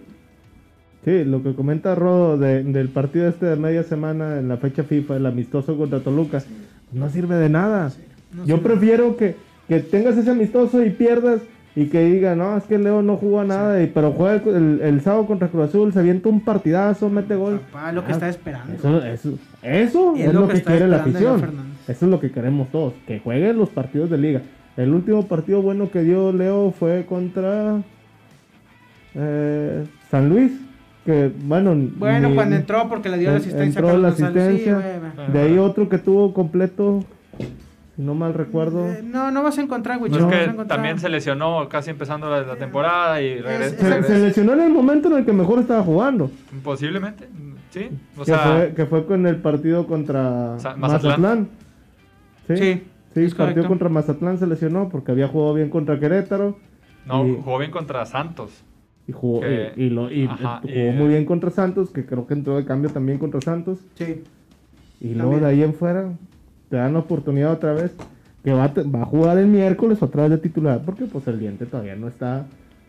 Speaker 3: Sí, lo que comenta Rodo de- del partido este de media semana en la fecha FIFA, el amistoso contra Toluca, no sirve de nada.
Speaker 2: No
Speaker 3: Yo prefiero que, que tengas ese amistoso y pierdas y que diga, no, es que Leo no jugó nada, y, pero juega el, el- sábado contra Cruz Azul, se avienta un partidazo, mete gol.
Speaker 2: Papá, lo que
Speaker 3: Ah,
Speaker 2: está esperando.
Speaker 3: Eso, eso, eso
Speaker 2: Es
Speaker 3: es,
Speaker 2: lo
Speaker 3: lo
Speaker 2: que
Speaker 3: quiere la afición. Eso es lo que queremos todos, que jueguen los partidos de liga. El último partido bueno que dio Leo fue contra eh, San Luis, que bueno,
Speaker 2: Bueno,
Speaker 3: ni-
Speaker 2: cuando entró porque le dio la
Speaker 3: en-
Speaker 2: asistencia a
Speaker 3: entró la asistencia. de ahí otro que tuvo completo, si no mal recuerdo.
Speaker 2: Eh, no, no vas a encontrar, güey.
Speaker 4: No, es que también se lesionó casi empezando la, la temporada y regresa.
Speaker 2: es-
Speaker 3: Se, se lesionó en el momento en el que mejor estaba jugando.
Speaker 4: Posiblemente, sí. O
Speaker 3: que,
Speaker 4: sea,
Speaker 3: fue, que fue con el partido contra
Speaker 4: Sa-
Speaker 3: Mazatlán.
Speaker 4: Mazatlán.
Speaker 3: Sí,
Speaker 2: Sí,
Speaker 3: sí, partido
Speaker 2: correcto.
Speaker 3: contra Mazatlán se lesionó porque había jugado bien contra Querétaro.
Speaker 4: no,
Speaker 3: y-
Speaker 4: jugó bien contra Santos.
Speaker 3: Y jugó,
Speaker 4: Que-
Speaker 3: y, y lo, y
Speaker 4: ajá,
Speaker 3: jugó
Speaker 4: y-
Speaker 3: muy bien contra Santos, que creo que entró de cambio también contra Santos.
Speaker 2: Sí.
Speaker 3: Y luego
Speaker 2: También.
Speaker 3: de ahí en fuera te dan la oportunidad otra vez que va va a jugar el miércoles otra vez de titular porque pues el diente todavía no está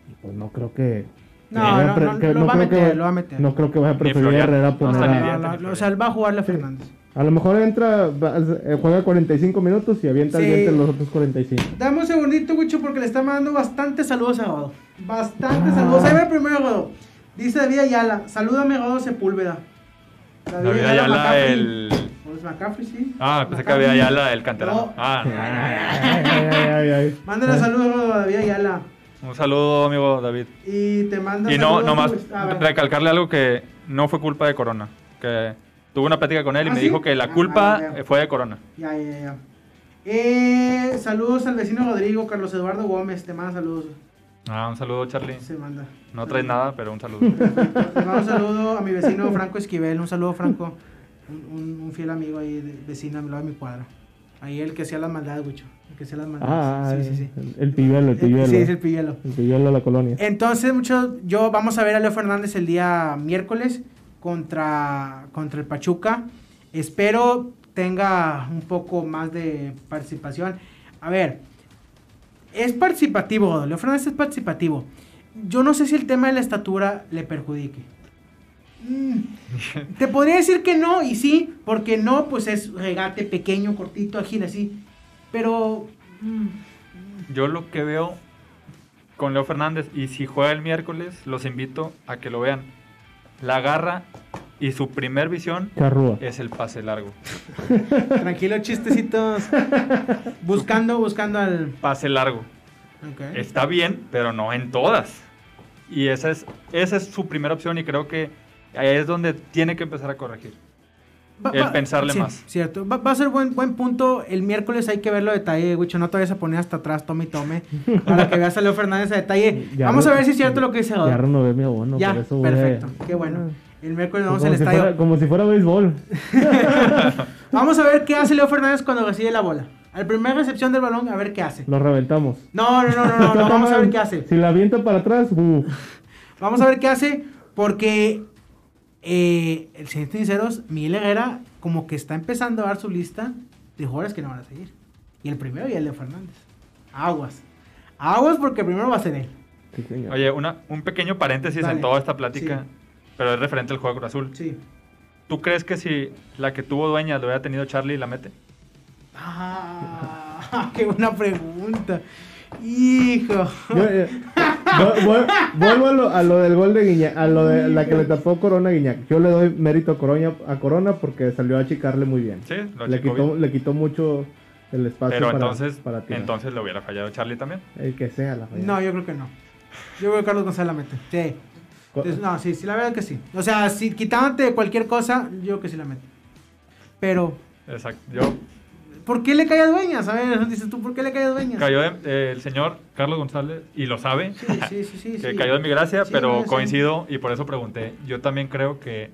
Speaker 3: y pues no creo que
Speaker 2: No, no, no,
Speaker 3: que
Speaker 2: lo va a
Speaker 3: creo que
Speaker 2: meter, lo va a meter.
Speaker 3: no creo que vaya a preferir. Herrera
Speaker 4: No,
Speaker 3: poner a.
Speaker 2: No, no, no, o sea, él va a jugarle a Fernández.
Speaker 3: A lo mejor entra eh, juega 45 minutos y avienta
Speaker 2: Sí.
Speaker 3: el los otros 45
Speaker 2: Dame un segundito, Wicho, porque le está mandando bastantes saludos a Godo. Bastantes saludos. Ahí va el primero, Godo. Dice David Ayala, salúdame, Godo Sepúlveda.
Speaker 4: David Ayala,
Speaker 2: McCaffrey.
Speaker 4: el.
Speaker 2: Pues McCaffrey, sí.
Speaker 4: Ah, pensé que
Speaker 2: McCaffrey.
Speaker 4: había Ayala, el canterano.
Speaker 2: No.
Speaker 4: Ah,
Speaker 3: ay, ay, ay, ay.
Speaker 2: Mándale saludos, Godo, a David Ayala.
Speaker 4: un saludo, amigo David.
Speaker 2: Y te manda
Speaker 4: Y no, nomás recalcarle algo que no fue culpa de Corona. Que tuve una plática con él y
Speaker 2: ¿Ah,
Speaker 4: me
Speaker 2: sí?
Speaker 4: dijo que la
Speaker 2: Ah,
Speaker 4: culpa
Speaker 2: ah,
Speaker 4: fue de Corona.
Speaker 2: Ya, ya, ya. Eh, saludos al vecino Rodrigo, Carlos Eduardo Gómez. Te manda saludos.
Speaker 4: Ah, un saludo, Charlie.
Speaker 2: Se manda.
Speaker 4: No traes nada, pero un saludo.
Speaker 2: Le mando un saludo a mi vecino Franco Esquivel. Un saludo, Franco. Un, un- un fiel amigo ahí, de, vecino lado de mi cuadra. Ahí el que hacía las maldades, Wicho. El que hacía las maldades.
Speaker 3: Ah,
Speaker 2: sí, sí, sí.
Speaker 3: el- el pilluelo, el
Speaker 2: Eh,
Speaker 3: pilluelo.
Speaker 2: Sí, es el pilluelo.
Speaker 3: El pilluelo de la colonia.
Speaker 2: Entonces, muchos, yo vamos a ver a Leo Fernández el día miércoles contra, contra el Pachuca. Espero tenga un poco más de participación. A ver, es participativo, Leo Fernández es participativo. Yo no sé si el tema de la estatura le perjudique. Mm, Te podría decir que no, y sí, porque no, pues es regate pequeño, cortito, ágil, así. Pero... mm,
Speaker 4: Yo lo que veo con Leo Fernández, y si juega el miércoles, los invito a que lo vean. La agarra y su primer visión es el pase largo.
Speaker 2: Tranquilo, chistecitos. buscando, buscando al.
Speaker 4: Pase largo.
Speaker 2: Ok.
Speaker 4: Está bien, pero no en todas. Y esa es, esa es su primera opción y creo que ahí es donde tiene que empezar a corregir.
Speaker 2: Va-
Speaker 4: el
Speaker 2: va-
Speaker 4: pensarle
Speaker 2: sí,
Speaker 4: más.
Speaker 2: Cierto. Va, va a ser buen, buen punto. El miércoles hay que verlo a detalle, Wicho. No te vayas a poner hasta atrás, tome y tome. Para que veas a Leo Fernández a detalle.
Speaker 3: Ya
Speaker 2: vamos
Speaker 3: re-
Speaker 2: a ver si es cierto lo que dice
Speaker 3: Ya renové mi abono,
Speaker 2: Ya,
Speaker 3: por eso voy a-
Speaker 2: perfecto. Qué bueno. El miércoles vamos al
Speaker 3: si
Speaker 2: estadio.
Speaker 3: fuera, como si fuera béisbol.
Speaker 2: Vamos a ver qué hace Leo Fernández cuando recibe la bola. Al primer recepción del balón, a ver qué hace.
Speaker 3: Lo reventamos.
Speaker 2: No, no, no, no, no, no, vamos a ver qué hace.
Speaker 3: Si la avienta para atrás, uh,
Speaker 2: Vamos a ver qué hace, porque eh, el señor sinceros, Miguel Herrera como que está empezando a dar su lista de jugadores que no van a seguir. Y el primero y el de Fernández. Aguas. Aguas porque primero va a ser él.
Speaker 3: Sí, señor.
Speaker 4: Oye, una, un pequeño paréntesis
Speaker 2: Dale.
Speaker 4: en toda esta plática,
Speaker 2: Sí.
Speaker 4: pero es referente al juego Cruz Azul.
Speaker 2: Sí.
Speaker 4: ¿Tú crees que si la que tuvo dueña lo hubiera tenido Charlie, la mete?
Speaker 2: Ah, qué buena pregunta. Hijo.
Speaker 3: Yo, vuelvo a lo, a lo del gol de Guiñac, a lo de la que le tapó Corona a Guiñac. Yo le doy mérito a Corona, a Corona porque salió a achicarle muy bien.
Speaker 4: Sí, lo
Speaker 3: Le quitó,
Speaker 4: bien.
Speaker 3: le quitó mucho el espacio
Speaker 4: Pero
Speaker 3: para,
Speaker 4: entonces,
Speaker 3: para tirar.
Speaker 4: entonces le hubiera fallado Charlie también.
Speaker 3: El que sea la falla.
Speaker 2: No, yo creo que no. Yo creo que Carlos González la mete. Sí. Entonces, no, sí, sí, la verdad que sí. O sea, si quitándote de cualquier cosa, yo creo que sí la mete. Pero,
Speaker 4: Exacto. Yo
Speaker 2: ¿por qué le cae a Dueñas? A ver, dices tú, ¿por qué le cae a Dueñas?
Speaker 4: cayó de- eh, el señor Carlos González y lo sabe.
Speaker 2: Sí, sí, sí, sí.
Speaker 4: que
Speaker 2: sí.
Speaker 4: cayó de mi gracia,
Speaker 2: Sí,
Speaker 4: pero
Speaker 2: no, sí.
Speaker 4: coincido y por eso pregunté. Yo también creo que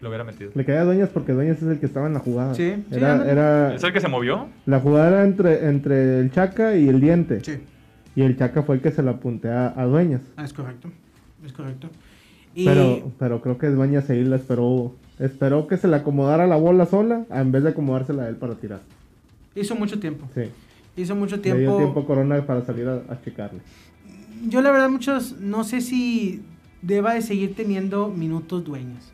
Speaker 4: lo hubiera metido.
Speaker 3: Le caía a Dueñas porque Dueñas es el que estaba en la jugada.
Speaker 2: Sí,
Speaker 3: era,
Speaker 4: ¿Es el que se movió?
Speaker 3: la jugada era entre, entre el Chaca y el Diente.
Speaker 2: Sí,
Speaker 3: Y el Chaca fue el que se la apuntea a Dueñas.
Speaker 2: ah, es correcto. Es correcto. Y
Speaker 3: Pero, pero creo que Dueñas ahí la esperó. Esperó que se le acomodara la bola sola en vez de acomodársela a él para tirar.
Speaker 2: hizo mucho tiempo.
Speaker 3: Sí.
Speaker 2: Hizo mucho
Speaker 3: Le dio
Speaker 2: tiempo.
Speaker 3: tiempo a Corona para salir a, a checarle.
Speaker 2: Yo la verdad muchos, no sé si deba de seguir teniendo minutos dueños.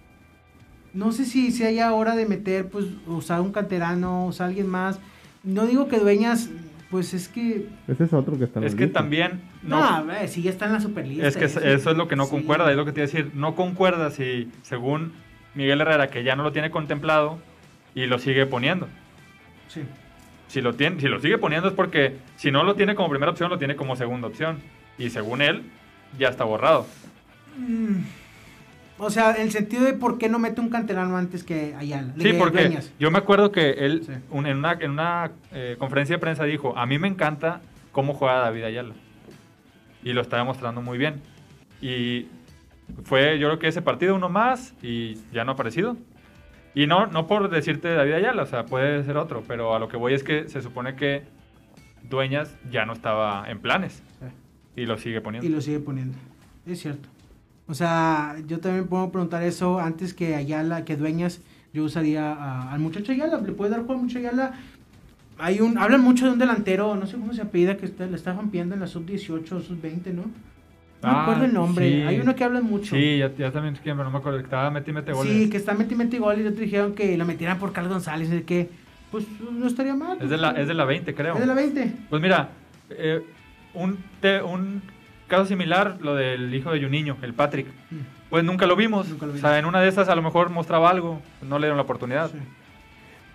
Speaker 2: No sé si, si haya hora de meter, pues, usar un canterano, usar alguien más. No digo que dueñas, pues es que...
Speaker 3: Ese es otro que está en
Speaker 4: Es que
Speaker 3: lista.
Speaker 4: también...
Speaker 2: No,
Speaker 4: No,
Speaker 2: a ver, si ya está en la superlista.
Speaker 4: es que
Speaker 2: eso,
Speaker 4: eso es lo que no
Speaker 2: sí.
Speaker 4: concuerda, es lo que te iba a decir. No concuerda si, según Miguel Herrera, que ya no lo tiene contemplado y lo sigue poniendo.
Speaker 2: Sí.
Speaker 4: Si lo, tiene, si lo sigue poniendo es porque si no lo tiene como primera opción, lo tiene como segunda opción. Y según él, ya está borrado.
Speaker 2: Mm, O sea, el sentido de por qué no mete un canterano antes que Ayala.
Speaker 4: Sí, porque
Speaker 2: Dueñas.
Speaker 4: yo me acuerdo que él
Speaker 2: Sí.
Speaker 4: un- en una, en una eh, conferencia de prensa dijo, a mí me encanta cómo juega David Ayala. Y lo está demostrando muy bien. Y fue, yo creo que ese partido uno más y ya no ha aparecido. Y no, no por decirte David Ayala, o sea, puede ser otro, pero a lo que voy es que se supone que Dueñas ya no estaba en planes y lo sigue poniendo.
Speaker 2: Y lo sigue poniendo. Es cierto. O sea, yo también puedo preguntar eso antes que Ayala, que Dueñas, yo usaría al muchacho Ayala. ¿Le puedes dar juego al muchacho Ayala? Hay un, hablan mucho de un delantero, no sé cómo se apellida, que está, le está rompiendo en la sub-18 o sub-20, ¿no? No me
Speaker 4: Ah,
Speaker 2: acuerdo el nombre.
Speaker 4: sí.
Speaker 2: Hay uno que habla mucho.
Speaker 4: Sí, ya, ya también pero no me acuerdo, que estaba meti mete goles.
Speaker 2: Sí, que está meti meti gol y otros dijeron que lo metieran por Carlos González, el que, pues no estaría mal.
Speaker 4: Es de la, es de la 20, creo.
Speaker 2: Es de la 20.
Speaker 4: Pues mira, eh, un, te- un caso similar, lo del hijo de Juninho, el Patrick.
Speaker 2: Mm.
Speaker 4: Pues nunca lo vimos.
Speaker 2: Nunca lo
Speaker 4: O
Speaker 2: vimos.
Speaker 4: sea, en una de esas a lo mejor mostraba algo, no le dieron la oportunidad.
Speaker 2: Sí.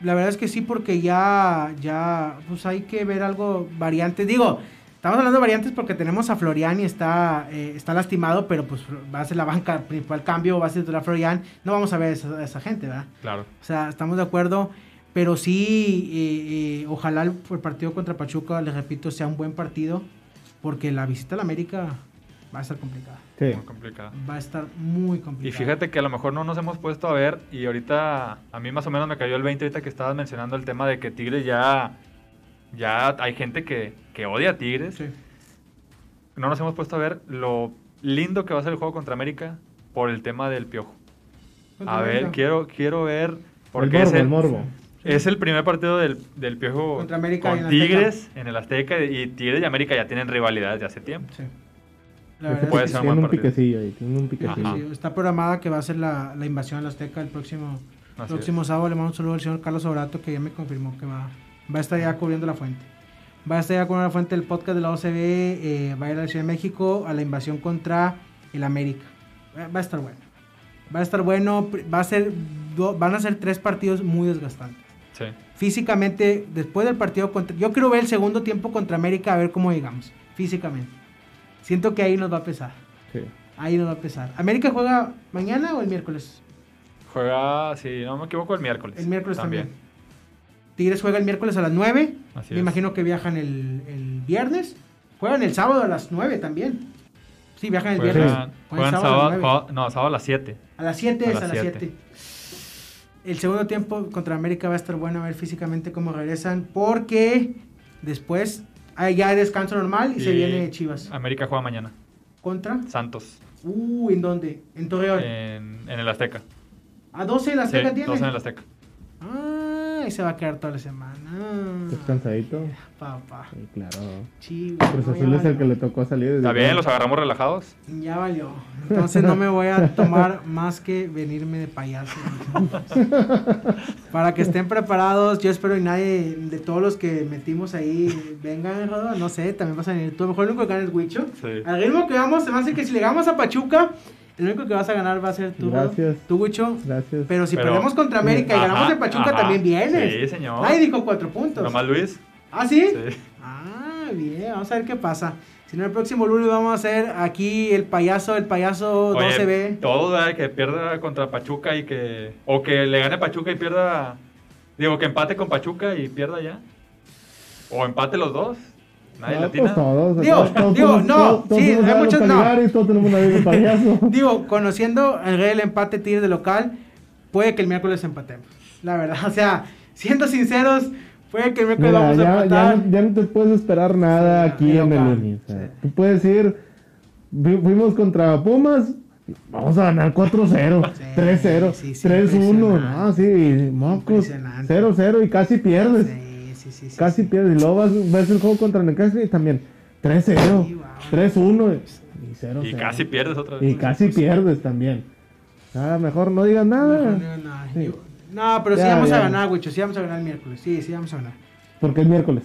Speaker 2: La verdad es que sí, porque ya, ya, pues hay que ver algo variante. Digo, estamos hablando de variantes porque tenemos a Florian y está, eh, está lastimado, pero pues va a ser la banca principal cambio, va a ser titular Florian. No vamos a ver a esa, a esa gente, ¿verdad?
Speaker 4: Claro.
Speaker 2: O sea, estamos de acuerdo, pero sí, eh, eh, ojalá el, el partido contra Pachuca, les repito, sea un buen partido, porque la visita a la América va a estar complicada.
Speaker 3: Sí.
Speaker 4: Muy complicado.
Speaker 2: Va a estar muy
Speaker 4: Y
Speaker 2: complicada.
Speaker 4: fíjate que a lo mejor no nos hemos puesto a ver y ahorita a mí más o menos me cayó el 20 ahorita que estabas mencionando el tema de que Tigres ya ya hay gente que, que odia a Tigres.
Speaker 2: Sí.
Speaker 4: No nos hemos puesto a ver lo lindo que va a ser el juego contra América por el tema del piojo. A ver, quiero quiero ver
Speaker 3: el
Speaker 4: porque
Speaker 3: morbo,
Speaker 4: es el,
Speaker 3: el morbo.
Speaker 4: es el primer partido del, del piojo
Speaker 2: Contra América
Speaker 4: con
Speaker 2: en Azteca.
Speaker 4: Tigres en el Azteca y Tigres y América ya tienen rivalidades de hace tiempo.
Speaker 2: Sí. La verdad
Speaker 4: puede
Speaker 2: es que
Speaker 4: ser un
Speaker 3: un
Speaker 4: partido.
Speaker 3: piquecillo ahí, tiene un piquecillo.
Speaker 4: Ajá.
Speaker 2: Sí, está programada que va a ser la, la invasión a la Azteca el próximo,
Speaker 4: Así
Speaker 2: próximo sábado. Le mando un saludo al señor Carlos Obrato que ya me confirmó que va, va a estar ya cubriendo la fuente. Va a estar ya cubriendo la fuente del podcast de la OCB. eh, va a ir a la Ciudad de México a la invasión contra el América. Va a estar bueno. Va a estar bueno. Va a ser, van a ser tres partidos muy desgastantes.
Speaker 4: Sí.
Speaker 2: Físicamente, después del partido contra... Yo quiero ver el segundo tiempo contra América a ver cómo llegamos. Físicamente. Siento que ahí nos va a pesar.
Speaker 3: Sí.
Speaker 2: Ahí nos va a pesar. ¿América juega mañana o el miércoles?
Speaker 4: Juega, si no me equivoco, el miércoles.
Speaker 2: El miércoles también. Tigres juega el miércoles a las 9.
Speaker 4: Así
Speaker 2: Me
Speaker 4: es.
Speaker 2: imagino que viajan el, el viernes. Juegan el sábado a las 9 también. Sí, viajan el viernes.
Speaker 4: Juegan,
Speaker 2: sábado a las 9.
Speaker 4: juega- no, sábado a las 7.
Speaker 2: A las 7
Speaker 4: A
Speaker 2: es a
Speaker 4: las
Speaker 2: las
Speaker 4: siete.
Speaker 2: 7. El segundo tiempo contra América va a estar bueno a ver físicamente cómo regresan. Porque después ah, ya hay descanso normal y, se viene Chivas.
Speaker 4: América juega mañana.
Speaker 2: Contra
Speaker 4: Santos.
Speaker 2: Uh, ¿en dónde? En Torreón.
Speaker 4: en, en el Azteca.
Speaker 2: ¿A 12 la
Speaker 4: Sí,
Speaker 2: Azteca tiene?
Speaker 4: 12 en el Azteca.
Speaker 2: Y se va a quedar toda la semana.
Speaker 3: Descansadito.
Speaker 2: Papá.
Speaker 3: Sí, claro.
Speaker 2: Chivo.
Speaker 3: Cruz Azul es el que le tocó salir.
Speaker 4: Está bien, los agarramos relajados.
Speaker 2: Ya valió. Entonces no me voy a tomar más que venirme de payaso. Para que estén preparados, yo espero y nadie de todos los que metimos ahí vengan, no sé, también vas a venir tú. A lo mejor el único que gana es Huicho.
Speaker 4: Sí.
Speaker 2: Al ritmo que vamos, se me hace que si le ganamos a Pachuca, el único que vas a ganar va a ser tú.
Speaker 3: Gracias.
Speaker 2: Tú.
Speaker 3: Gracias.
Speaker 2: Pero si
Speaker 4: Pero-
Speaker 2: perdemos contra América y ganamos de Pachuca,
Speaker 4: ajá.
Speaker 2: también vienes.
Speaker 4: Sí, señor.
Speaker 2: Nadie dijo cuatro puntos.
Speaker 4: Nomás Luis.
Speaker 2: ¿Ah, sí?
Speaker 4: Sí.
Speaker 2: Ah, bien, vamos a ver qué pasa. Si no, el próximo lunes vamos a hacer aquí el payaso, el payaso
Speaker 4: Oye,
Speaker 2: 12B.
Speaker 4: Todo, ¿verdad? que pierda contra Pachuca y que. O que le gane Pachuca y pierda. Digo, que empate con Pachuca y pierda ya. O empate los dos. Nadie
Speaker 3: No, pues todos.
Speaker 2: Digo,
Speaker 3: todos- todos
Speaker 2: digo, no, sí, hay muchos no.
Speaker 3: Payaso.
Speaker 2: Digo, conociendo el empate Tigres de local, puede que el miércoles empatemos. La verdad, o sea, siendo sinceros, puede que el miércoles
Speaker 3: Mira,
Speaker 2: vamos a
Speaker 3: ya, ya,
Speaker 2: empatar.
Speaker 3: no- ya no te puedes esperar nada
Speaker 2: Sí,
Speaker 3: aquí en
Speaker 2: local, sí.
Speaker 3: Tú puedes ir, fu- fuimos contra Pumas, vamos a ganar 4-0,
Speaker 2: Sí,
Speaker 3: 3-0,
Speaker 2: sí, sí,
Speaker 3: 3-1,
Speaker 2: impresionante.
Speaker 3: no, sí, mocos,
Speaker 2: Impresionante.
Speaker 3: 0-0 y casi pierdes,
Speaker 2: Sí, sí, sí, sí,
Speaker 3: casi
Speaker 2: sí.
Speaker 3: pierdes. Y luego vas, ves el juego contra Newcastle y también 3-0,
Speaker 2: Sí, wow.
Speaker 3: 3-1 y 0-0.
Speaker 4: Y casi pierdes otra vez.
Speaker 3: Y casi pierdes también. Nada, mejor no digas
Speaker 2: Mejor
Speaker 3: nada,
Speaker 2: no nada. Pero sí
Speaker 3: Ya,
Speaker 2: vamos a ganar, Wicho. Sí vamos a ganar el miércoles. Sí, sí vamos a ganar.
Speaker 3: porque es miércoles.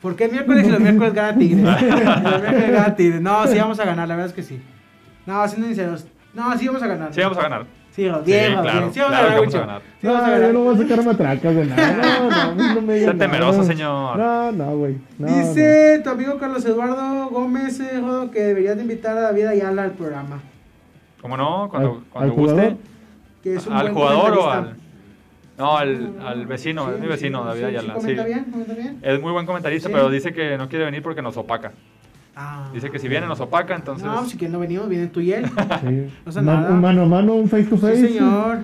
Speaker 2: ¿Por qué el miércoles y los miércoles gana Tigres? los miércoles gana Tigres. No, sí vamos a ganar, la verdad es que sí. No, siendo sinceros. No, sí vamos a ganar.
Speaker 4: Sí, vamos a ganar.
Speaker 2: Sí, bien, Ro-
Speaker 4: claro.
Speaker 2: Sí vamos
Speaker 4: claro
Speaker 2: a ganar,
Speaker 4: que vamos
Speaker 2: Wicho.
Speaker 4: a ganar.
Speaker 2: Sí vamos a
Speaker 3: no,
Speaker 2: ganar.
Speaker 3: yo no voy a sacar matracas de nada. No, no, no, no me digas
Speaker 4: temeroso, señor.
Speaker 3: No, no, güey. No,
Speaker 2: Dice tu amigo Carlos Eduardo Gómez eh, que deberías de invitar a David Ayala al programa.
Speaker 4: ¿Cómo no? Cuando,
Speaker 3: ¿Al-
Speaker 4: cuando
Speaker 3: al
Speaker 4: guste.
Speaker 3: jugador?
Speaker 2: Que es un
Speaker 4: ¿Al
Speaker 2: buen
Speaker 4: jugador o al.? No, al, al vecino,
Speaker 2: Sí,
Speaker 4: es mi vecino,
Speaker 2: sí,
Speaker 4: David
Speaker 2: sí,
Speaker 4: Ayala.
Speaker 2: Sí,
Speaker 4: Sí.
Speaker 2: comenta bien, comenta bien.
Speaker 4: Es muy buen comentarista,
Speaker 2: Sí.
Speaker 4: pero dice que no quiere venir porque nos opaca.
Speaker 2: Ah.
Speaker 4: Dice que si viene nos opaca, entonces.
Speaker 2: No, si que no venimos, vienen tú y él.
Speaker 3: Sí.
Speaker 2: No nada.
Speaker 3: un mano a mano, un face to face.
Speaker 2: Sí, señor.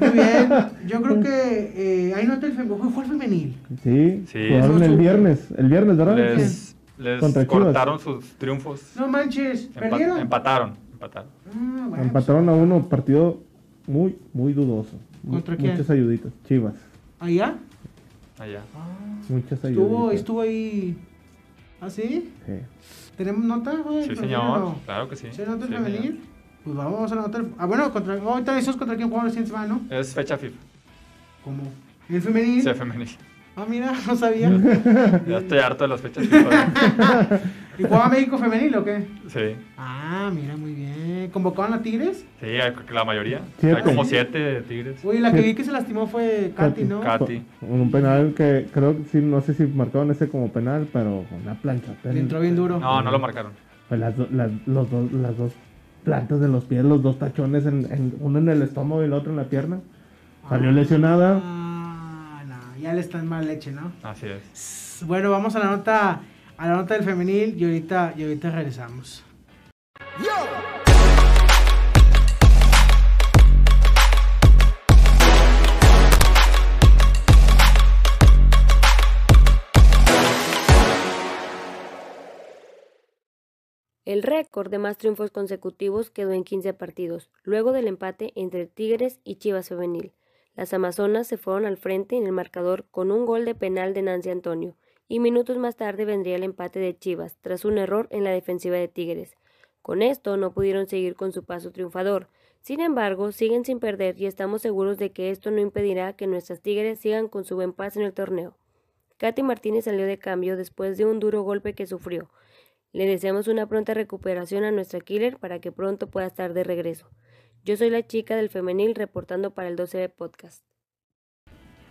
Speaker 2: Muy bien. Yo creo que eh, ahí nota el femenil. Fue el femenil.
Speaker 3: Sí,
Speaker 4: Sí.
Speaker 3: jugaron el viernes. El viernes, ¿verdad?
Speaker 4: les les
Speaker 3: Contra Chivas.
Speaker 4: cortaron sus triunfos.
Speaker 2: No manches. ¿Perdieron?
Speaker 4: empataron, empataron.
Speaker 2: Ah, bueno,
Speaker 3: Empataron a uno, partido muy, muy dudoso.
Speaker 2: ¿Contra quién?
Speaker 3: Muchas ayuditas. Chivas.
Speaker 2: pues, ¿Allá?
Speaker 4: Allá.
Speaker 3: Muchas ayuditas.
Speaker 2: Estuvo, estuvo ahí. ¿Ah, sí?
Speaker 3: Sí.
Speaker 2: ¿Tenemos nota? güey?
Speaker 4: Sí,
Speaker 2: ¿Femenil
Speaker 4: señor.
Speaker 2: no?
Speaker 4: Claro que sí.
Speaker 2: ¿Sí, nota el
Speaker 4: Sí,
Speaker 2: femenil?
Speaker 4: señor.
Speaker 2: Pues vamos a anotar. Ah, bueno, contra, ahorita decimos contra quién jugamos la siguiente semana, ¿no?
Speaker 4: Es fecha FIFA.
Speaker 2: ¿Cómo? ¿El femenil?
Speaker 4: Sí, femenil.
Speaker 2: Ah, mira, no sabía.
Speaker 4: Ya estoy harto de las fechas FIFA.
Speaker 2: ¿Y jugaba México femenil o qué?
Speaker 4: Sí.
Speaker 2: Ah, mira, muy bien. ¿Convocaban a Tigres?
Speaker 4: Sí, hay- la mayoría.
Speaker 3: Siete.
Speaker 4: Hay como siete tigres.
Speaker 2: Uy, la que
Speaker 3: Sí.
Speaker 2: vi que se lastimó fue Katy, ¿no?
Speaker 4: Katy.
Speaker 3: Con un penal que creo que sí, no sé si marcaron ese como penal, pero con una plancha.
Speaker 2: Le entró bien duro.
Speaker 4: No, no lo marcaron.
Speaker 3: Pues las, do- las, los dos, las dos plantas de los pies, los dos tachones, en, en- uno en el estómago y el otro en la pierna. Salió lesionada.
Speaker 2: Ah, no, ya le están mal leche, ¿no?
Speaker 4: Así es.
Speaker 2: Bueno, vamos a la nota, a la nota del femenil y ahorita, y ahorita regresamos.
Speaker 7: El récord de más triunfos consecutivos quedó en 15 partidos, luego del empate entre Tigres y Chivas Femenil. Las Amazonas se fueron al frente en el marcador con un gol de penal de Nancy Antonio, y minutos más tarde vendría el empate de Chivas, tras un error en la defensiva de Tigres. Con esto no pudieron seguir con su paso triunfador. Sin embargo, siguen sin perder y estamos seguros de que esto no impedirá que nuestras Tigres sigan con su buen paso en el torneo. Katy Martínez salió de cambio después de un duro golpe que sufrió. Le deseamos una pronta recuperación a nuestra killer para que pronto pueda estar de regreso. Yo soy la chica del femenil reportando para el 12B Podcast.